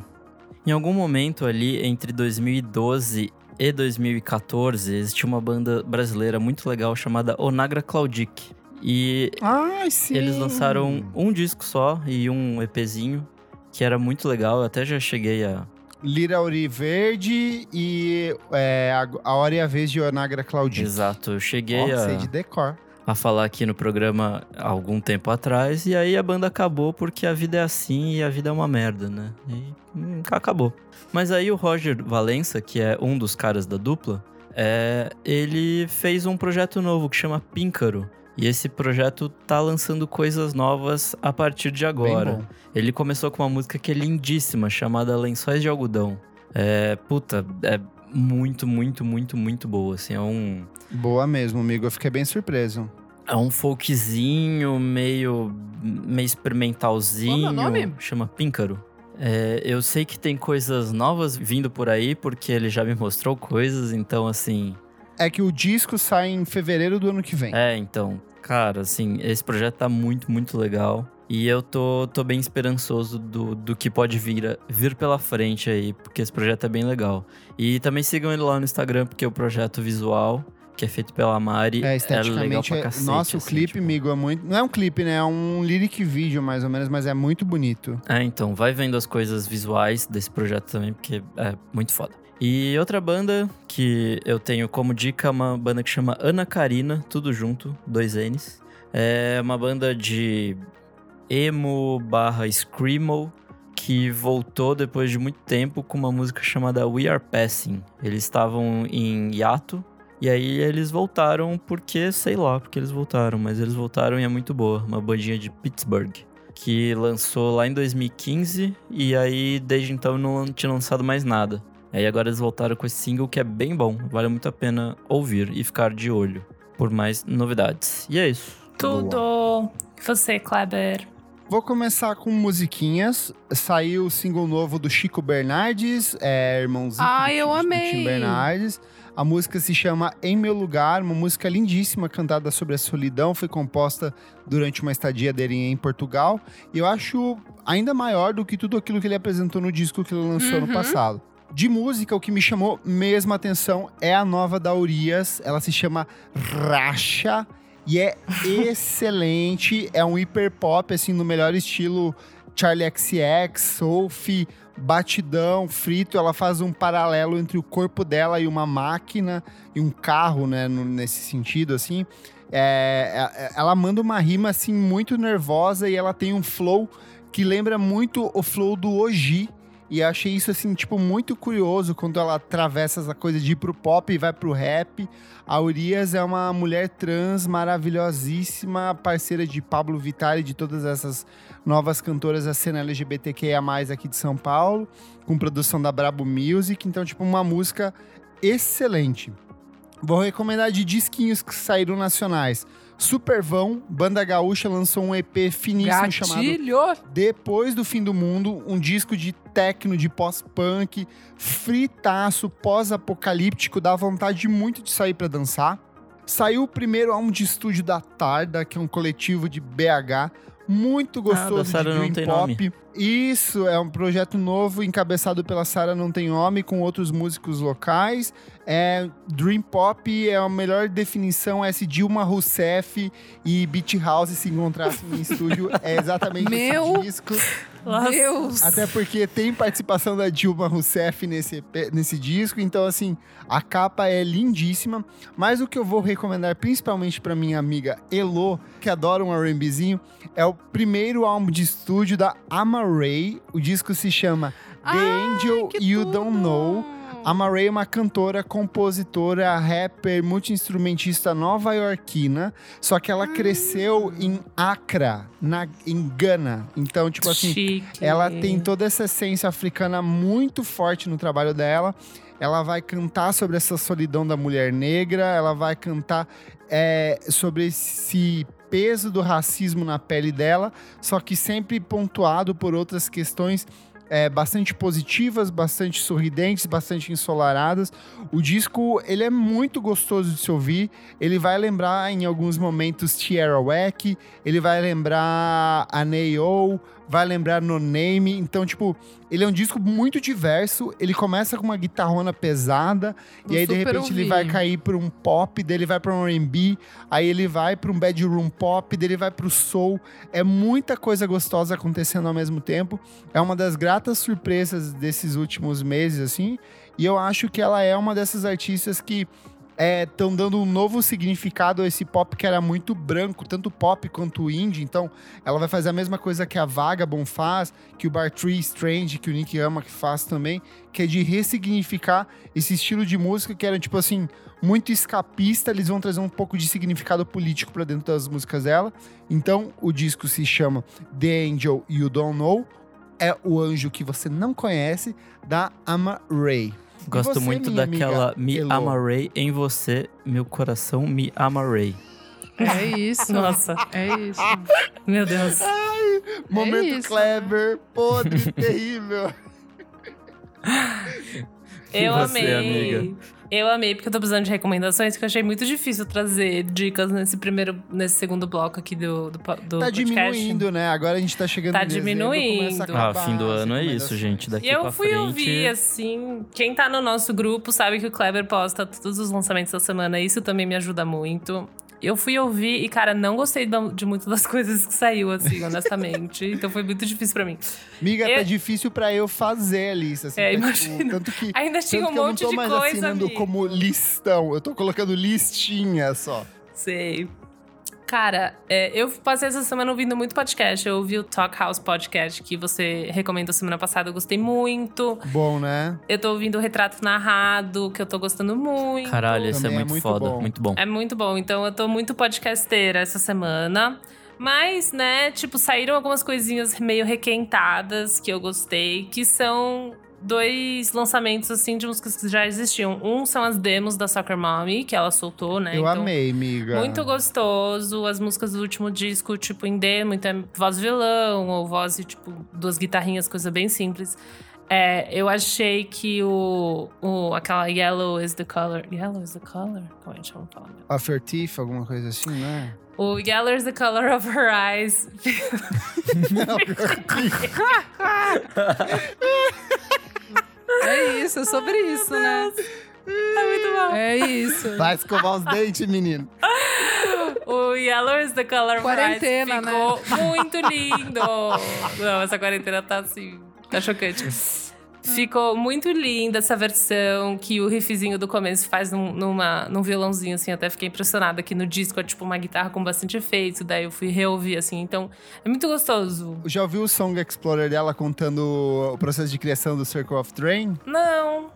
Em algum momento ali, entre 2012 e 2014, existia uma banda brasileira muito legal chamada Onagra Claudic. E Ai, sim. eles lançaram um disco só e um EPzinho, que era muito legal. Eu até já cheguei a. Lira Ori Verde e é, a, a Hora e a Vez de Onagra Claudinho. Exato, eu cheguei Ó, a. sei de decor. a falar aqui no programa há algum tempo atrás, e aí a banda acabou porque a vida é assim e a vida é uma merda, né? E hum, acabou. Mas aí o Roger Valença, que é um dos caras da dupla, é, ele fez um projeto novo que chama Píncaro. E esse projeto tá lançando coisas novas a partir de Bem agora. bom. Ele começou com uma música que é lindíssima, chamada Lençóis de Algodão. É, puta, é muito, muito, muito, muito boa, assim, é um... Boa mesmo, amigo. Eu fiquei bem surpreso. É um folkzinho meio, meio experimentalzinho. Qual é o nome? Chama Píncaro. É, eu sei que tem coisas novas vindo por aí, porque ele já me mostrou coisas, então assim. É que o disco sai em fevereiro do ano que vem. É, então, cara, assim, esse projeto tá muito, muito legal. E eu tô, tô bem esperançoso do, do que pode vir, vir pela frente aí, porque esse projeto é bem legal. E também sigam ele lá no Instagram, porque o projeto visual, que é feito pela Mari, É, é legal esteticamente. pra é- cacete. Nossa, o assim, clipe, tipo. amigo, é muito. Não é um clipe, né? É um lyric vídeo, mais ou menos, mas é muito bonito. É, então, vai vendo as coisas visuais desse projeto também, porque é muito foda. E outra banda que eu tenho como dica é uma banda que chama Ana Karina, tudo junto, dois N's. É uma banda de emo barra screamo que voltou depois de muito tempo com uma música chamada We Are Passing. Eles estavam em hiato e aí eles voltaram porque, sei lá, porque eles voltaram, mas eles voltaram e é muito boa. Uma bandinha de Pittsburgh que lançou lá em 2015 e aí desde então não tinha lançado mais nada. Aí agora eles voltaram com esse single que é bem bom, vale muito a pena ouvir e ficar de olho por mais novidades. E é isso. Tudo. E você, Kleber? Vou começar com musiquinhas. Saiu o single novo do Chico Bernardes, é irmãozinho Ai, do eu do amei. Tim Bernardes. A música se chama Em Meu Lugar, uma música lindíssima, cantada sobre a solidão. Foi composta durante uma estadia dele em Portugal. E eu acho ainda maior do que tudo aquilo que ele apresentou no disco que ele lançou no Uhum. passado. De música, o que me chamou mesmo a atenção é a nova da Urias. Ela se chama Racha e é excelente. É um hiper pop, assim, no melhor estilo Charlie XCX, Sophie, batidão, frito. Ela faz um paralelo entre o corpo dela e uma máquina e um carro, né? no- nesse sentido, assim. É, é- ela manda uma rima, assim, muito nervosa e ela tem um flow que lembra muito o flow do Oji. E achei isso, assim, tipo, muito curioso quando ela atravessa essa coisa de ir pro pop e vai pro rap. A Urias é uma mulher trans maravilhosíssima, parceira de Pablo Vittar e de todas essas novas cantoras da cena LGBTQIA+, aqui de São Paulo, com produção da Brabo Music. Então, tipo, uma música excelente. Vou recomendar de disquinhos que saíram nacionais. Supervão, Banda Gaúcha lançou um EP finíssimo chamado Gatilho! depois do Fim do Mundo, um disco de techno, de pós-punk, fritaço, pós-apocalíptico, dá vontade muito de sair pra dançar. Saiu o primeiro álbum de estúdio da Tarda, que é um coletivo de BH, muito gostoso de Sara Não dream pop. Isso, é um projeto novo encabeçado pela Sara Não Tem Nome, com outros músicos locais. É, dream pop é a melhor definição, é se Dilma Rousseff e Beat House se encontrassem em estúdio. É exatamente Meu esse disco. Deus! Até porque tem participação da Dilma Rousseff nesse, nesse disco, então assim, a capa é lindíssima. Mas o que eu vou recomendar principalmente para minha amiga Elo, que adora um R&Bzinho, é o primeiro álbum de estúdio da Ama Ray. O disco se chama The Ai, Angel You tudo! Don't Know. A Ray é uma cantora, compositora, rapper, multi-instrumentista nova-iorquina, só que ela cresceu em Accra, na, em Gana. Então, tipo assim, Chique. ela tem toda essa essência africana muito forte no trabalho dela. Ela vai cantar sobre essa solidão da mulher negra, ela vai cantar é, sobre esse peso do racismo na pele dela, só que sempre pontuado por outras questões é, bastante positivas, bastante sorridentes, bastante ensolaradas. O disco ele é muito gostoso de se ouvir. Ele vai lembrar em alguns momentos Tierra Wack, ele vai lembrar a Neo, vai lembrar No Name. Então, tipo, ele é um disco muito diverso. Ele começa com uma guitarrona pesada Vou e aí de repente ele vai cair para um pop, daí ele vai para um R&B, aí ele vai para um bedroom pop, daí ele vai para o soul. É muita coisa gostosa acontecendo ao mesmo tempo. É uma das gratas surpresas desses últimos meses assim. E eu acho que ela é uma dessas artistas que estão dando um novo significado a esse pop que era muito branco, tanto pop quanto indie. Então, ela vai fazer a mesma coisa que a Vagabond faz, que o Bartree Strange, que o Nick Ama que faz também, que é de ressignificar esse estilo de música que era, tipo assim, muito escapista. Eles vão trazer um pouco de significado político para dentro das músicas dela. Então, o disco se chama The Angel You Don't Know. É o anjo que você não conhece, da Ama Ray. Gosto você, muito daquela amiga Me amarei em você, meu coração me amarei. É isso. Nossa. É isso. Meu Deus. Momento isso, clever, podre, terrível. Eu você, amei. amiga? Eu amei, porque eu tô precisando de recomendações, que eu achei muito difícil trazer dicas nesse primeiro, nesse segundo bloco aqui do, do, do Tá podcast. diminuindo, né? Agora a gente tá chegando Tá diminuindo. Ah, fim do ano é isso, gente. Daqui E eu pra fui frente. ouvir, assim. Quem tá no nosso grupo sabe que o Kleber posta todos os lançamentos da semana. Isso também me ajuda muito. Eu fui ouvir e, cara, não gostei de muitas das coisas que saiu, assim, honestamente. então foi muito difícil pra mim. Miga, Eu- tá difícil pra eu fazer a lista. Assim, É, tá, imagino. Tipo, tanto que, Ainda tinha um que eu não monte tô de mais coisa, assinando amigo. como listão. Eu tô colocando listinha só. Sei. Cara, é, eu passei essa semana ouvindo muito podcast. Eu ouvi o Talk House Podcast, que você recomendou semana passada. Eu gostei muito. Bom, né? Eu tô ouvindo o Retrato Narrado, que eu tô gostando muito. Caralho, esse é é muito, muito foda. bom. Muito bom. É muito bom. Então eu tô muito podcasteira essa semana. Mas, né, tipo, saíram algumas coisinhas meio requentadas que eu gostei, que são dois lançamentos, assim, de músicas que já existiam. Um são as demos da Soccer Mommy, que ela soltou, né? eu Então, amei, miga. Muito gostoso. As músicas do último disco, tipo, em demo, então é voz violão, ou voz tipo, duas guitarrinhas, coisa bem simples. É, eu achei que o, o. aquela Yellow is the color. Yellow is the color? Como é que chama Your Teeth, alguma coisa assim, né? O Yellow is the color of her eyes. Isso, é sobre isso, né? é muito bom. É isso. Vai escovar os dentes, menino. O Yellow is the color Quarentena, ficou muito lindo. Não, essa quarentena tá assim, tá chocante. Ficou muito linda essa versão que o riffzinho do começo faz num, numa, num violãozinho, assim. Até fiquei impressionada que no disco é tipo uma guitarra com bastante efeito. Daí eu fui reouvir, assim. Então é muito gostoso. Já ouviu o Song Explorer dela contando o processo de criação do Circle of Train? Não.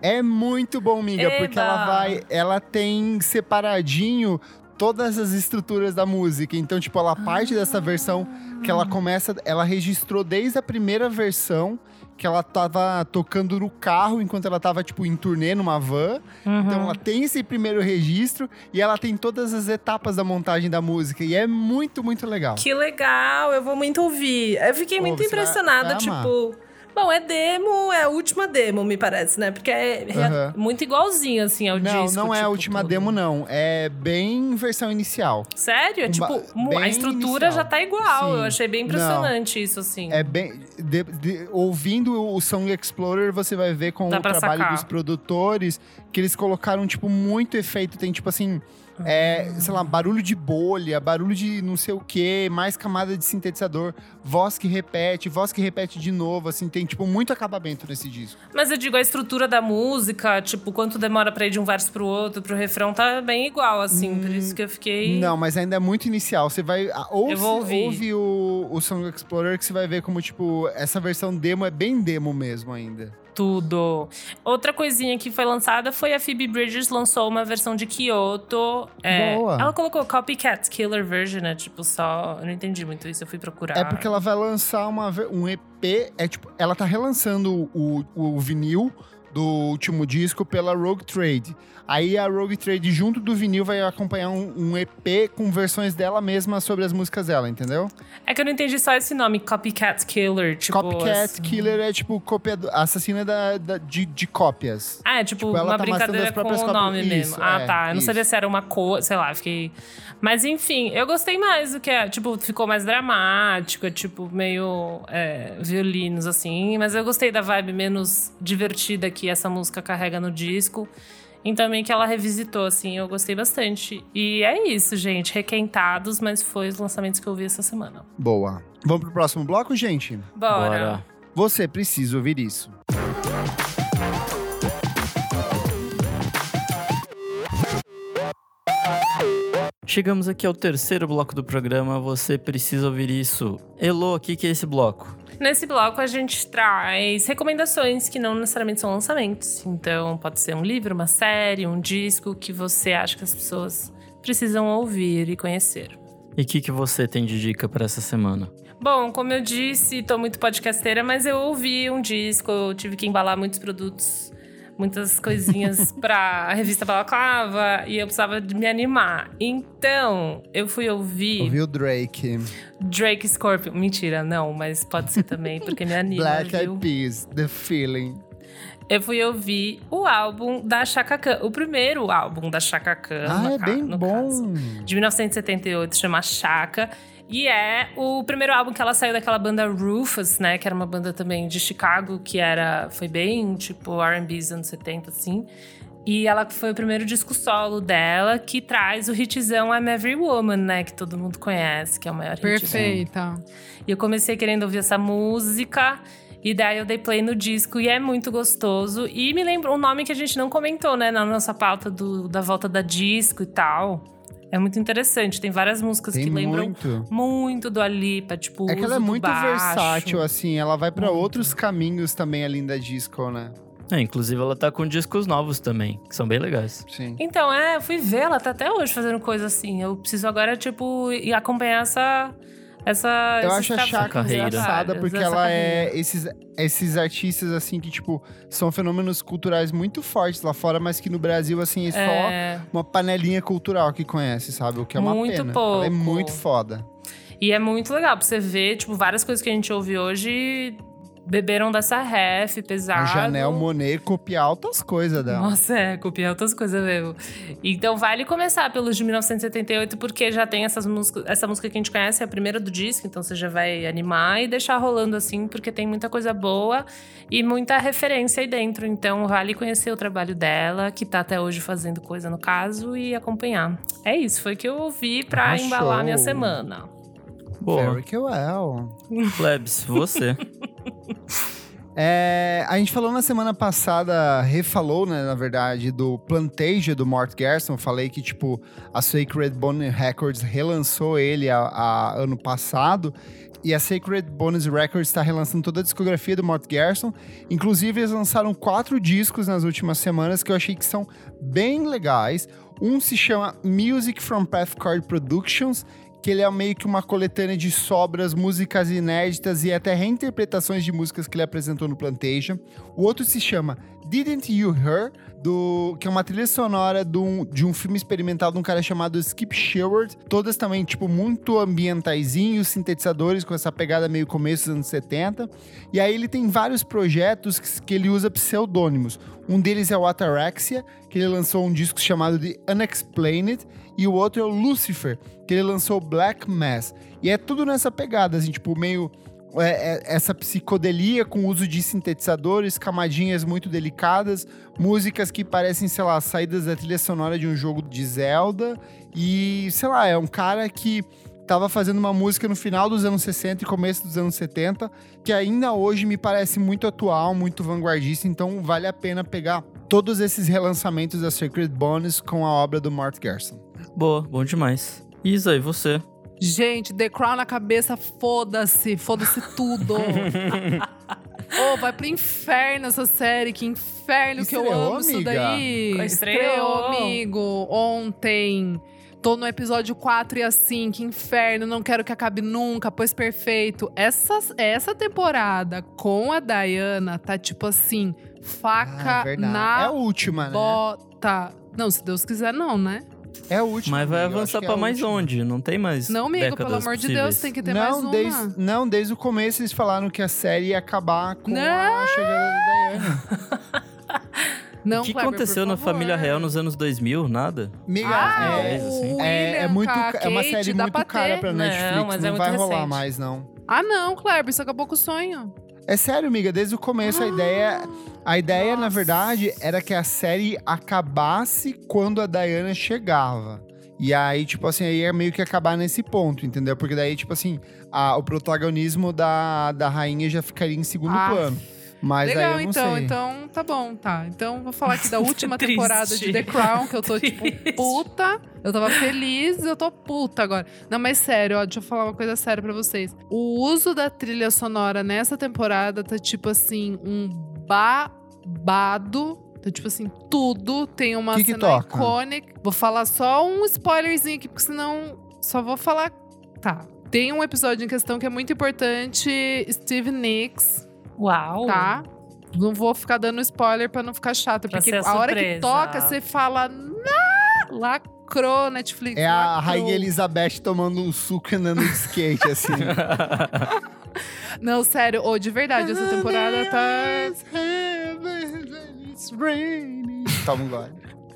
É muito bom, amiga, porque Eba! ela vai. Ela tem separadinho todas as estruturas da música. Então, tipo, ela parte dessa versão que ela começa. Ela registrou desde a primeira versão que ela tava tocando no carro enquanto ela tava, tipo, em turnê numa van. Então ela tem esse primeiro registro e ela tem todas as etapas da montagem da música. E é muito, muito legal. Que legal, eu vou muito ouvir. Eu fiquei Pô, muito você vai- impressionada, vai amar. Bom, é demo, é a última demo, me parece, né? Porque é Aham. muito igualzinho, assim, ao Não, disco. não é a tipo, última tudo. demo, não. É bem versão inicial. Sério? É Um tipo, a estrutura inicial. já tá igual. Sim. Eu achei bem impressionante isso, assim. É bem. de- de- ouvindo o Song Explorer, você vai ver com Dá o trabalho sacar. dos produtores que eles colocaram, tipo, muito efeito. Tem, tipo assim. É, sei lá, barulho de bolha, barulho de não sei o que, mais camada de sintetizador, voz que repete, voz que repete de novo, assim, tem, tipo, muito acabamento nesse disco. Mas eu digo, a estrutura da música, tipo, quanto demora pra ir de um verso pro outro, pro refrão, tá bem igual, assim. por isso que eu fiquei. Hum, Não, mas ainda é muito inicial. Você vai. Ouve, Eu vou ouvir. ouve o, o Song Explorer que você vai ver como, tipo, essa versão demo é bem demo mesmo ainda. Tudo. Outra coisinha que foi lançada foi a Phoebe Bridgers lançou uma versão de Kyoto. É, Boa. Ela colocou Copycat Killer Version, né? Tipo, só. Eu não entendi muito isso, eu fui procurar. É porque ela vai lançar uma, um EP. É tipo, ela tá relançando o, o vinil do último disco pela Rogue Trade. Aí a Rogue Trade, junto do vinil, vai acompanhar um, um EP com versões dela mesma sobre as músicas dela, entendeu? É que eu não entendi só esse nome, Copycat Killer. Tipo, Copycat assim- Killer é tipo cópia do- assassina da, da- de, de cópias. Ah, é tipo, Tipo, uma tá brincadeira com o nome Isso, mesmo. Ah, é, tá. Eu não isso. sabia se era uma cor, sei lá, fiquei. Mas enfim, eu gostei mais do que. é, Tipo, ficou mais dramático, é tipo, meio é, violinos, assim. Mas eu gostei da vibe menos divertida que essa música carrega no disco. E também que ela revisitou, assim, eu gostei bastante. E é isso, gente. Requentados, mas foi os lançamentos que eu vi essa semana. Boa. Vamos pro próximo bloco, gente? Bora. Você precisa ouvir isso. Chegamos aqui ao terceiro bloco do programa. Você precisa ouvir isso. Elo, o que, que é esse bloco? Nesse bloco a gente traz recomendações que não necessariamente são lançamentos. Então pode ser um livro, uma série, um disco que você acha que as pessoas precisam ouvir e conhecer. E o que, que você tem de dica para essa semana? Bom, como eu disse, tô muito podcasteira, mas eu ouvi um disco, eu tive que embalar muitos produtos, muitas coisinhas pra revista Balaclava e eu precisava de me animar. Então, eu fui ouvir Ouviu Drake? Drake Scorpion. Mentira, não, mas pode ser também, porque me anima, Black? Eyed Peas, The Feeling. Eu fui ouvir o álbum da Chaka Khan, o primeiro álbum da Chaka Khan. Ah, no é bem bom. caso, de 1978, chama Chaka. E é o primeiro álbum que ela saiu daquela banda Rufus, né? Que era uma banda também de Chicago, que era foi bem tipo R&B dos anos 70, assim. E ela foi o primeiro disco solo dela, que traz o hitzão I'm Every Woman, né? Que todo mundo conhece, que é o maior hit. Perfeita. E eu comecei querendo ouvir essa música. E daí eu dei play no disco e é muito gostoso. E me lembrou um nome que a gente não comentou, né, na nossa pauta do, da volta da disco e tal. É muito interessante. Tem várias músicas Tem que lembram muito. muito do Alipa, tipo. É que ela é muito baixo. versátil, assim. Ela vai pra Muito. outros caminhos também além da disco, né? É, inclusive, ela tá com discos novos também, que são bem legais. Sim. Então, é, eu fui ver, ela tá até hoje fazendo coisa assim. Eu preciso agora, tipo, ir acompanhar essa. Essa, Eu acho a Chaka engraçada porque ela carreira. é esses, esses artistas, assim, que, tipo, são fenômenos culturais muito fortes lá fora, mas que no Brasil, assim, é só É, uma panelinha cultural que conhece, sabe? O que é uma Muito pena. pouco. Ela é muito foda. E é muito legal pra você ver, tipo, várias coisas que a gente ouve hoje beberam dessa ref pesada. A Janelle Monet copia altas coisas dela. Nossa, é, copiar outras coisas mesmo. Então vale começar pelos de 1978, porque já tem essas músicas. Essa música que a gente conhece é a primeira do disco, então você já vai animar e deixar rolando assim, porque tem muita coisa boa e muita referência aí dentro. Então vale conhecer o trabalho dela, que tá até hoje fazendo coisa no caso, e acompanhar. É isso, foi o que eu ouvi pra Arrasou. embalar minha semana. Boa. Very well. Plebs, você. É, a gente falou na semana passada, refalou, né, na verdade, do Plantasia do Mort Gerson. Falei que, tipo, a Sacred Bone Records relançou ele a, a ano passado. E a Sacred Bones Records está relançando toda a discografia do Mort Gerson. Inclusive, eles lançaram quatro discos nas últimas semanas que eu achei que são bem legais. Um se chama Music from Pathcard Productions que ele é meio que uma coletânea de sobras, músicas inéditas e até reinterpretações de músicas que ele apresentou no Plantation. O outro se chama Didn't You Hear, do, que é uma trilha sonora do, de um filme experimental de um cara chamado Skip Sherwood. Todas também, tipo, muito ambientaizinhos, sintetizadores com essa pegada meio começo dos anos 70. E aí ele tem vários projetos que, que ele usa pseudônimos. Um deles é o Ataraxia, que ele lançou um disco chamado de Unexplained, e o outro é o Lucifer, que ele lançou Black Mass. E é tudo nessa pegada, assim, tipo, meio. É, é, essa psicodelia com uso de sintetizadores, camadinhas muito delicadas, músicas que parecem, sei lá, saídas da trilha sonora de um jogo de Zelda. E, sei lá, é um cara que estava fazendo uma música no final dos anos 60 e começo dos anos 70, que ainda hoje me parece muito atual, muito vanguardista, então vale a pena pegar todos esses relançamentos da Sacred Bones com a obra do Mort Gerson. Boa, bom demais. Isa, e você? Gente, The Crown na cabeça, foda-se, foda-se tudo. Ô, oh, vai pro inferno essa série, que inferno Estreou, que eu amo amiga. isso daí. Estreou. Estreou, amigo, ontem. Tô no episódio 4 e assim, que inferno, não quero que acabe nunca, pois perfeito. Essa, essa temporada com a Diana tá tipo assim, faca ah, na é a última, né? bota. Não, se Deus quiser, não, né? É a última. Mas vai avançar pra é mais onde? Não tem mais. Não, amigo, pelo amor possíveis. de Deus, tem que ter não, mais uma. Desde, não, desde o começo eles falaram que a série ia acabar com não. a chegada da Diana. Não, o que Kleber, aconteceu na Família Real nos anos 2000? Nada? Miga, ah, é, assim. é, é, muito, é uma série muito pra cara pra Netflix, não, mas não é vai rolar mais, não. Ah, não, Kleber, isso acabou com o sonho. É sério, amiga, desde o começo ah, a ideia. A ideia, nossa. na verdade, era que a série acabasse quando a Diana chegava. E aí, tipo assim, aí é meio que acabar nesse ponto, entendeu? Porque daí, tipo assim, a, o protagonismo da, da rainha já ficaria em segundo ah. plano. Mas Legal, aí eu não então, sei. então tá bom, tá. Então vou falar aqui da última temporada de The Crown, que eu tô tipo puta. Eu tava feliz, eu tô puta agora. Não, mas sério, ó, deixa eu falar uma coisa séria pra vocês. O uso da trilha sonora nessa temporada tá tipo assim, um babado então, tipo assim, tudo tem uma que cena que icônica. Vou falar só um spoilerzinho aqui, porque senão só vou falar. Tá. Tem um episódio em questão que é muito importante. Steve Nicks. Uau! Tá? Não vou ficar dando spoiler pra não ficar chato. Pra porque a, a hora que toca, você fala. Lacrou, Netflix. É lacrou. a Rainha Elizabeth tomando um suco andando de skate, assim. não, sério, oh, de verdade, essa temporada tá. Toma um gole.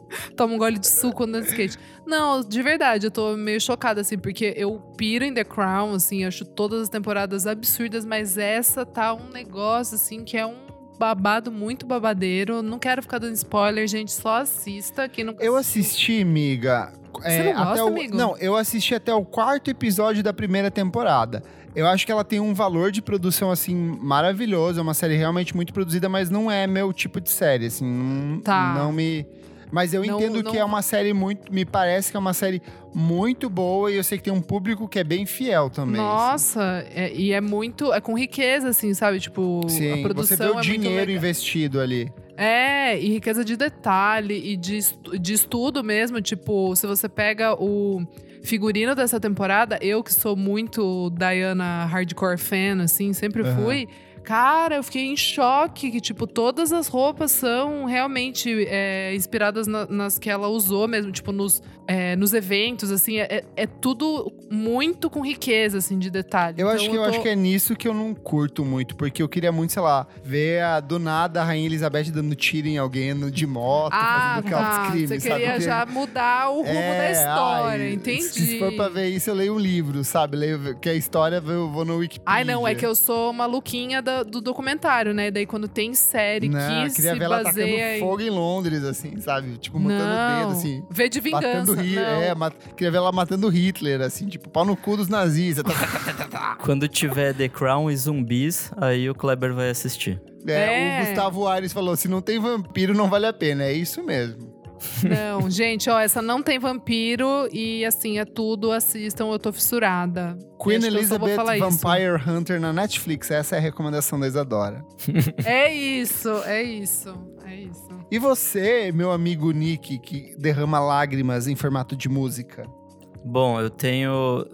Toma um gole de suco andando de skate. Não, de verdade, eu tô meio chocada, assim, porque eu piro em The Crown, assim, acho todas as temporadas absurdas, mas essa tá um negócio, assim, que é um babado muito babadeiro. Não quero ficar dando spoiler, gente, só assista. Quem não Eu assisti, amiga. Você é, não gosta, o, amigo? Não, eu assisti até o quarto episódio da primeira temporada. Eu acho que ela tem um valor de produção, assim, maravilhoso. É uma série realmente muito produzida, mas não é meu tipo de série, assim. Não, tá. não me. Mas eu não, entendo não... que é uma série muito. Me parece que é uma série muito boa e eu sei que tem um público que é bem fiel também. Assim. Nossa, assim. é, e é muito. É com riqueza, assim, sabe? Tipo, Sim, a produção. Você vê o é dinheiro investido ali. É, e riqueza de detalhe e de, de estudo mesmo. Tipo, se você pega o figurino dessa temporada, eu que sou muito Diana hardcore fan, assim, sempre uhum. fui. Cara, eu fiquei em choque que, tipo, todas as roupas são realmente é, inspiradas na, nas que ela usou mesmo, tipo, nos, é, nos eventos, assim. É, é, tudo muito com riqueza, assim, de detalhe. Eu então, acho que eu, tô... acho que é nisso que eu não curto muito, porque eu queria muito, sei lá, ver a, do nada a Rainha Elizabeth dando tiro em alguém de moto, ah, fazendo tá. crime, Você queria porque... já mudar o rumo da é, história, ai, entendi. Se for pra ver isso, eu leio um livro, sabe? Leio, que a história eu vou no Wikipedia. Ai, não, é que eu sou maluquinha da do documentário, né? Daí quando tem série não, que queria se ver ela baseia em... fogo em Londres, assim, sabe? Tipo, matando o dedo, assim. Vê de vingança, Hitler, É, mat... queria ver ela matando Hitler, assim, tipo, pau no cu dos nazistas. Quando tiver The Crown e zumbis, aí o Kleber vai assistir. É, É. O Gustavo Aires falou: se não tem vampiro, não vale a pena. É isso mesmo. Não, gente, ó, essa não tem vampiro e assim, é tudo, assistam, eu tô fissurada. Queen Elizabeth falar isso. Vampire Hunter na Netflix. Essa é a recomendação da Isadora. É isso, é isso, é isso. E você, meu amigo Nick, que derrama lágrimas em formato de música? Bom, eu tenho.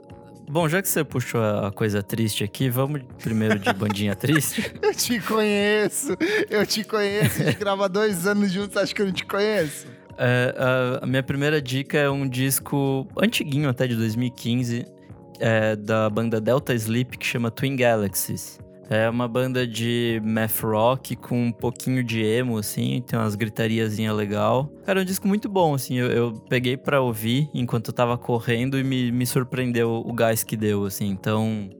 Bom, já que você puxou a coisa triste aqui, vamos primeiro de bandinha triste. Eu te conheço, eu te conheço. A gente grava dois anos juntos, acho que eu não te conheço. É, a, minha primeira dica é um disco antiguinho, até de 2015, é, da banda Delta Sleep, que chama Twin Galaxies. É uma banda de math rock com um pouquinho de emo, assim, tem umas gritariazinhas legal. Cara, é um disco muito bom, assim, eu, eu peguei pra ouvir enquanto eu tava correndo e me, me surpreendeu o gás que deu, assim, então...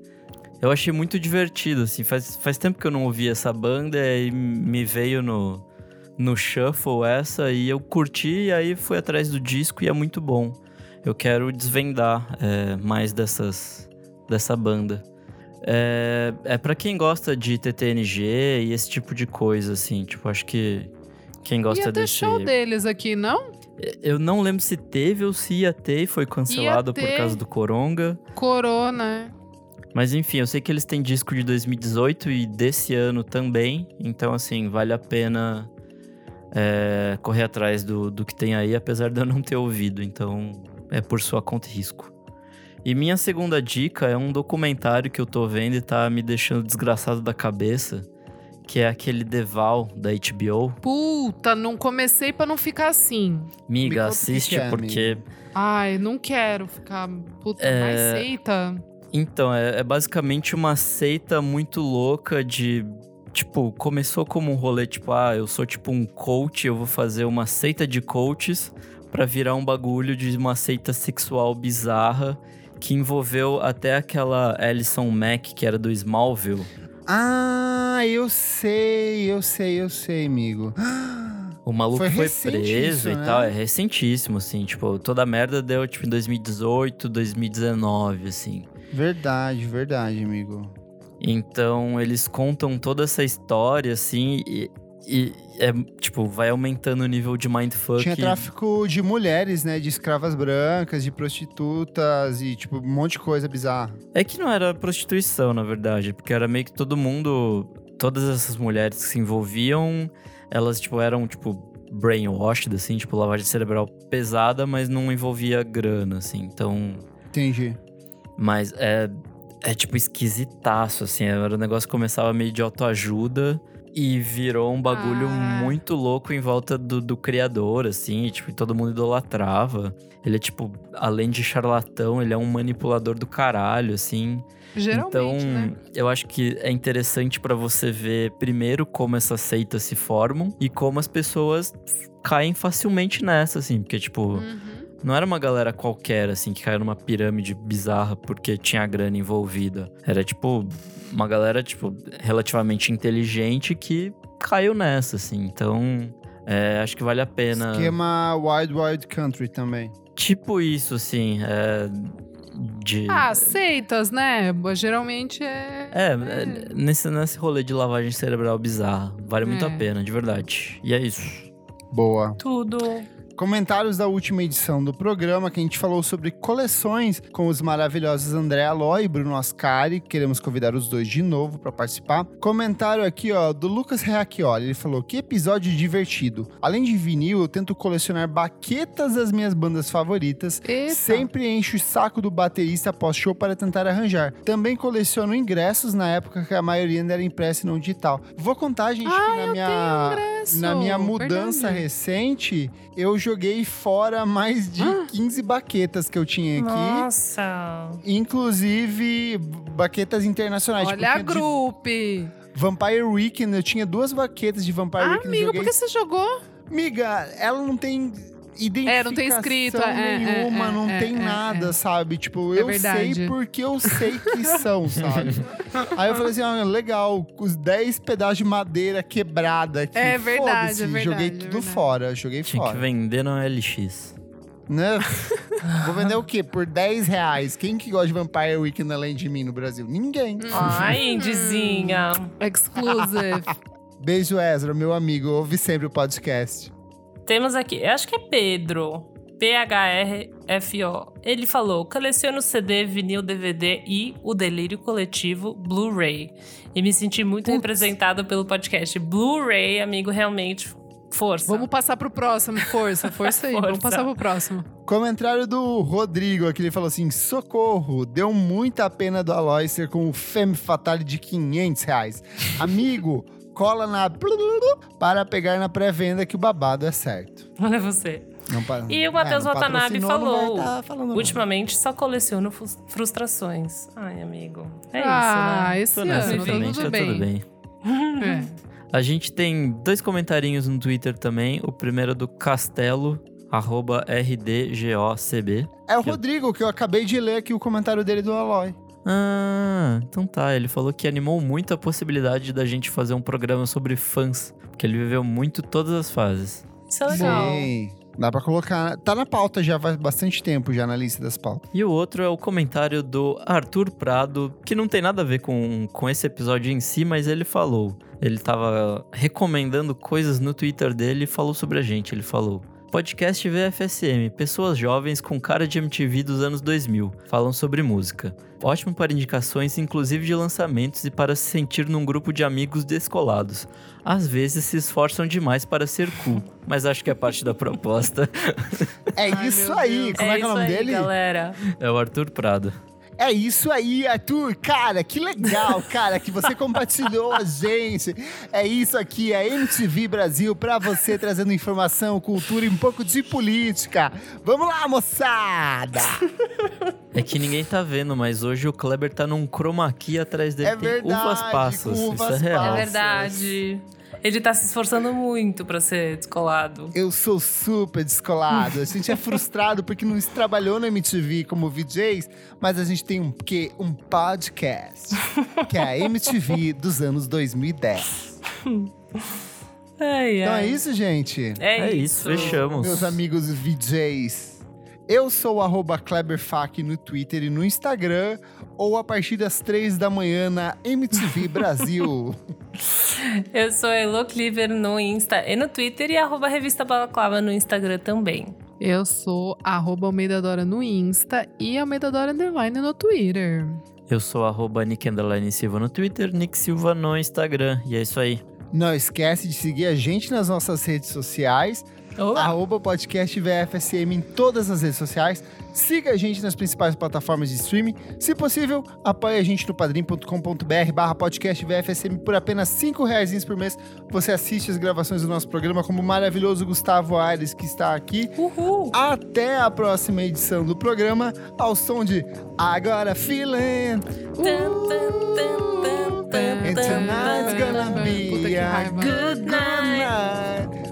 Eu achei muito divertido, assim, faz, faz tempo que eu não ouvi essa banda e me veio no, no shuffle essa e eu curti e aí fui atrás do disco e é muito bom. Eu quero desvendar é, mais dessas dessa banda. É, é para quem gosta de TTNG e esse tipo de coisa, assim. Tipo, acho que quem gosta Ia desse. show deles aqui, não? Eu não lembro se teve ou se ia ter e foi cancelado por causa do Coronga. Corona. Mas enfim, eu sei que eles têm disco de 2018 e desse ano também. Então, assim, vale a pena é, correr atrás do, do que tem aí, apesar de eu não ter ouvido. Então, é por sua conta e risco. E minha segunda dica é um documentário que eu tô vendo e tá me deixando desgraçado da cabeça. Que é aquele Deval da HBO. Puta, não comecei pra não ficar assim. Miga, assiste é, porque. Ai, não quero ficar. Puta, É. mais seita. Então, é, é basicamente uma seita muito louca de. Tipo, começou como um rolê, tipo, ah, eu sou tipo um coach, eu vou fazer uma seita de coaches pra virar um bagulho de uma seita sexual bizarra que envolveu até aquela Alison Mack, que era do Smallville. Ah, eu sei, eu sei, eu sei, amigo. O maluco Foi foi, preso isso, e né? tal, é recentíssimo, assim, tipo, toda a merda deu, tipo, em 2018, 2019, assim. Verdade, verdade, amigo. Então, eles contam toda essa história, assim, e, e é, tipo, vai aumentando o nível de mindfuck. Tinha tráfico de mulheres, né? De escravas brancas, de prostitutas e, tipo, um monte de coisa bizarra. É que não era prostituição, na verdade, porque era meio que todo mundo, todas essas mulheres que se envolviam, elas, tipo, eram, tipo, brainwashed, assim, tipo, lavagem cerebral pesada, mas não envolvia grana, assim, então... Entendi. Mas é, é tipo esquisitaço, assim. Era um negócio que começava meio de autoajuda e virou um bagulho Ah. muito louco em volta do, do criador, assim. e, tipo, todo mundo idolatrava. Ele é, tipo, além de charlatão, ele é um manipulador do caralho, assim. Geralmente, então, né? eu acho que é interessante pra você ver primeiro como essas seitas se formam e como as pessoas caem facilmente nessa, assim. Porque, tipo, Uhum. Não era uma galera qualquer, assim, que caiu numa pirâmide bizarra porque tinha grana envolvida. Era, tipo, uma galera, tipo, relativamente inteligente que caiu nessa, assim. Então, é, acho que vale a pena. Esquema Wild Wild Country também. Tipo isso, assim, é, de... Ah, seitas, né? Geralmente é. É, é, nesse, nesse rolê de lavagem cerebral bizarra. Vale muito É. a pena, de verdade. E é isso. Boa. Tudo. Comentários da última edição do programa que a gente falou sobre coleções com os maravilhosos André Aloy e Bruno Ascari. Queremos convidar os dois de novo para participar. Comentário aqui, ó, do Lucas Reacchioli. Ele falou: Que episódio divertido. Além de vinil, eu tento colecionar baquetas das minhas bandas favoritas. Eita. Sempre encho o saco do baterista após show para tentar arranjar. Também coleciono ingressos na época que a maioria ainda era impressa e não digital. Vou contar, gente, Ah, que na eu minha, na minha mudança Verdade. recente, eu joguei fora mais de Ah. 15 baquetas que eu tinha aqui. Nossa. Inclusive baquetas internacionais. tipo, Olha a tinha de grupo. Vampire Weekend, eu tinha duas baquetas de Vampire Ah, Weekend. amigo, por que você jogou? Miga, ela não tem identificação É, não tem escrito, é, é, nenhuma, é, não é, tem é, nada, é. sabe? Tipo, É eu verdade. sei porque eu sei que são, sabe? Aí eu falei assim, ah, legal, os 10 pedaços de madeira quebrada aqui. É verdade, foda-se, é verdade, Joguei é tudo verdade. fora, joguei Tinha fora. que vender no LX. Né? Vou vender o quê? Por 10 reais. Quem que gosta de Vampire Weekend além de mim no Brasil? Ninguém. Ai, indizinha. Exclusive. Beijo, Ezra, meu amigo. Ouve sempre o podcast. Temos aqui, eu acho que é Pedro. P-H-R-F-O. Ele falou: coleciono CD, vinil, DVD e o delírio coletivo Blu-ray. E me senti muito Putz. representado pelo podcast. Blu-ray, amigo, realmente. Força. Vamos passar pro próximo. Força, força aí. Vamos Força. passar pro próximo. Comentário do Rodrigo aqui, ele falou assim: socorro, deu muita pena do Aloy ser com o Femme Fatale de 500 reais. Amigo, cola na para pegar na pré-venda que o babado é certo. Olha você. Não E o Matheus é, Watanabe falou, tá Ultimamente só coleciono frus- frustrações. Ai, amigo. É ah, isso, esse nessa ano, tá tudo tá bem. tudo bem. É. A gente tem dois comentarinhos no Twitter também. O primeiro é do Castelo, arroba RDGOCB. É o Rodrigo, que eu acabei de ler aqui o comentário dele do Aloy. Ah, então tá. Ele falou que animou muito a possibilidade da gente fazer um programa sobre fãs. Porque ele viveu muito todas as fases. né? Isso é legal. Sim. Dá pra colocar. Tá na pauta já faz bastante tempo, já na lista das pautas. E o outro é o comentário do Arthur Prado, que não tem nada a ver com, com esse episódio em si, mas ele falou. Ele tava recomendando coisas no Twitter dele e falou sobre a gente. Ele falou. Podcast VFSM, pessoas jovens com cara de MTV dos anos 2000, falam sobre música. Ótimo para indicações, inclusive de lançamentos e para se sentir num grupo de amigos descolados. Às vezes se esforçam demais para ser cool, mas acho que é parte da proposta. É Ai, isso meu aí. Como é, que é o isso nome aí, dele? galera. É o Arthur Prado. É isso aí, Arthur. Cara, que legal, cara, que você compartilhou a gente. É isso aqui, é MTV Brasil pra você trazendo informação, cultura e um pouco de política. Vamos lá, moçada! É que ninguém tá vendo, mas hoje o Kleber tá num chroma key atrás dele. É tem verdade, uvas passas. uvas Isso é real. É verdade. Ele tá se esforçando muito pra ser descolado. Eu sou super descolado. A gente é frustrado porque não se trabalhou na MTV como VJs, mas a gente tem um, que, um podcast, que é a MTV dos anos 2010. Ai, Então é ai. isso, gente? É, É isso, fechamos. Meus amigos VJs. Eu sou o arroba KleberFac no Twitter e no Instagram, ou a partir das três da manhã na MTV Brasil. Eu sou a Elo Cleaver no Insta e no Twitter e arroba Revista Balaclava no Instagram também. Eu sou arroba Almeida Dora no Insta e Almeida Dora Underline no Twitter. Eu sou arroba Nick Underline Silva no Twitter, Nick Silva no Instagram. E é isso aí. Não esquece de seguir a gente nas nossas redes sociais, arroba podcast VFSM em todas as redes sociais. Siga a gente nas principais plataformas de streaming. Se possível, apoie a gente no padrim.com.br barra podcast VFSM por apenas 5 reais por mês. Você assiste as gravações do nosso programa como o maravilhoso Gustavo Aires, que está aqui. Uhul! Até a próxima edição do programa, ao som de Agora Feeling. And tonight's gonna be a good night.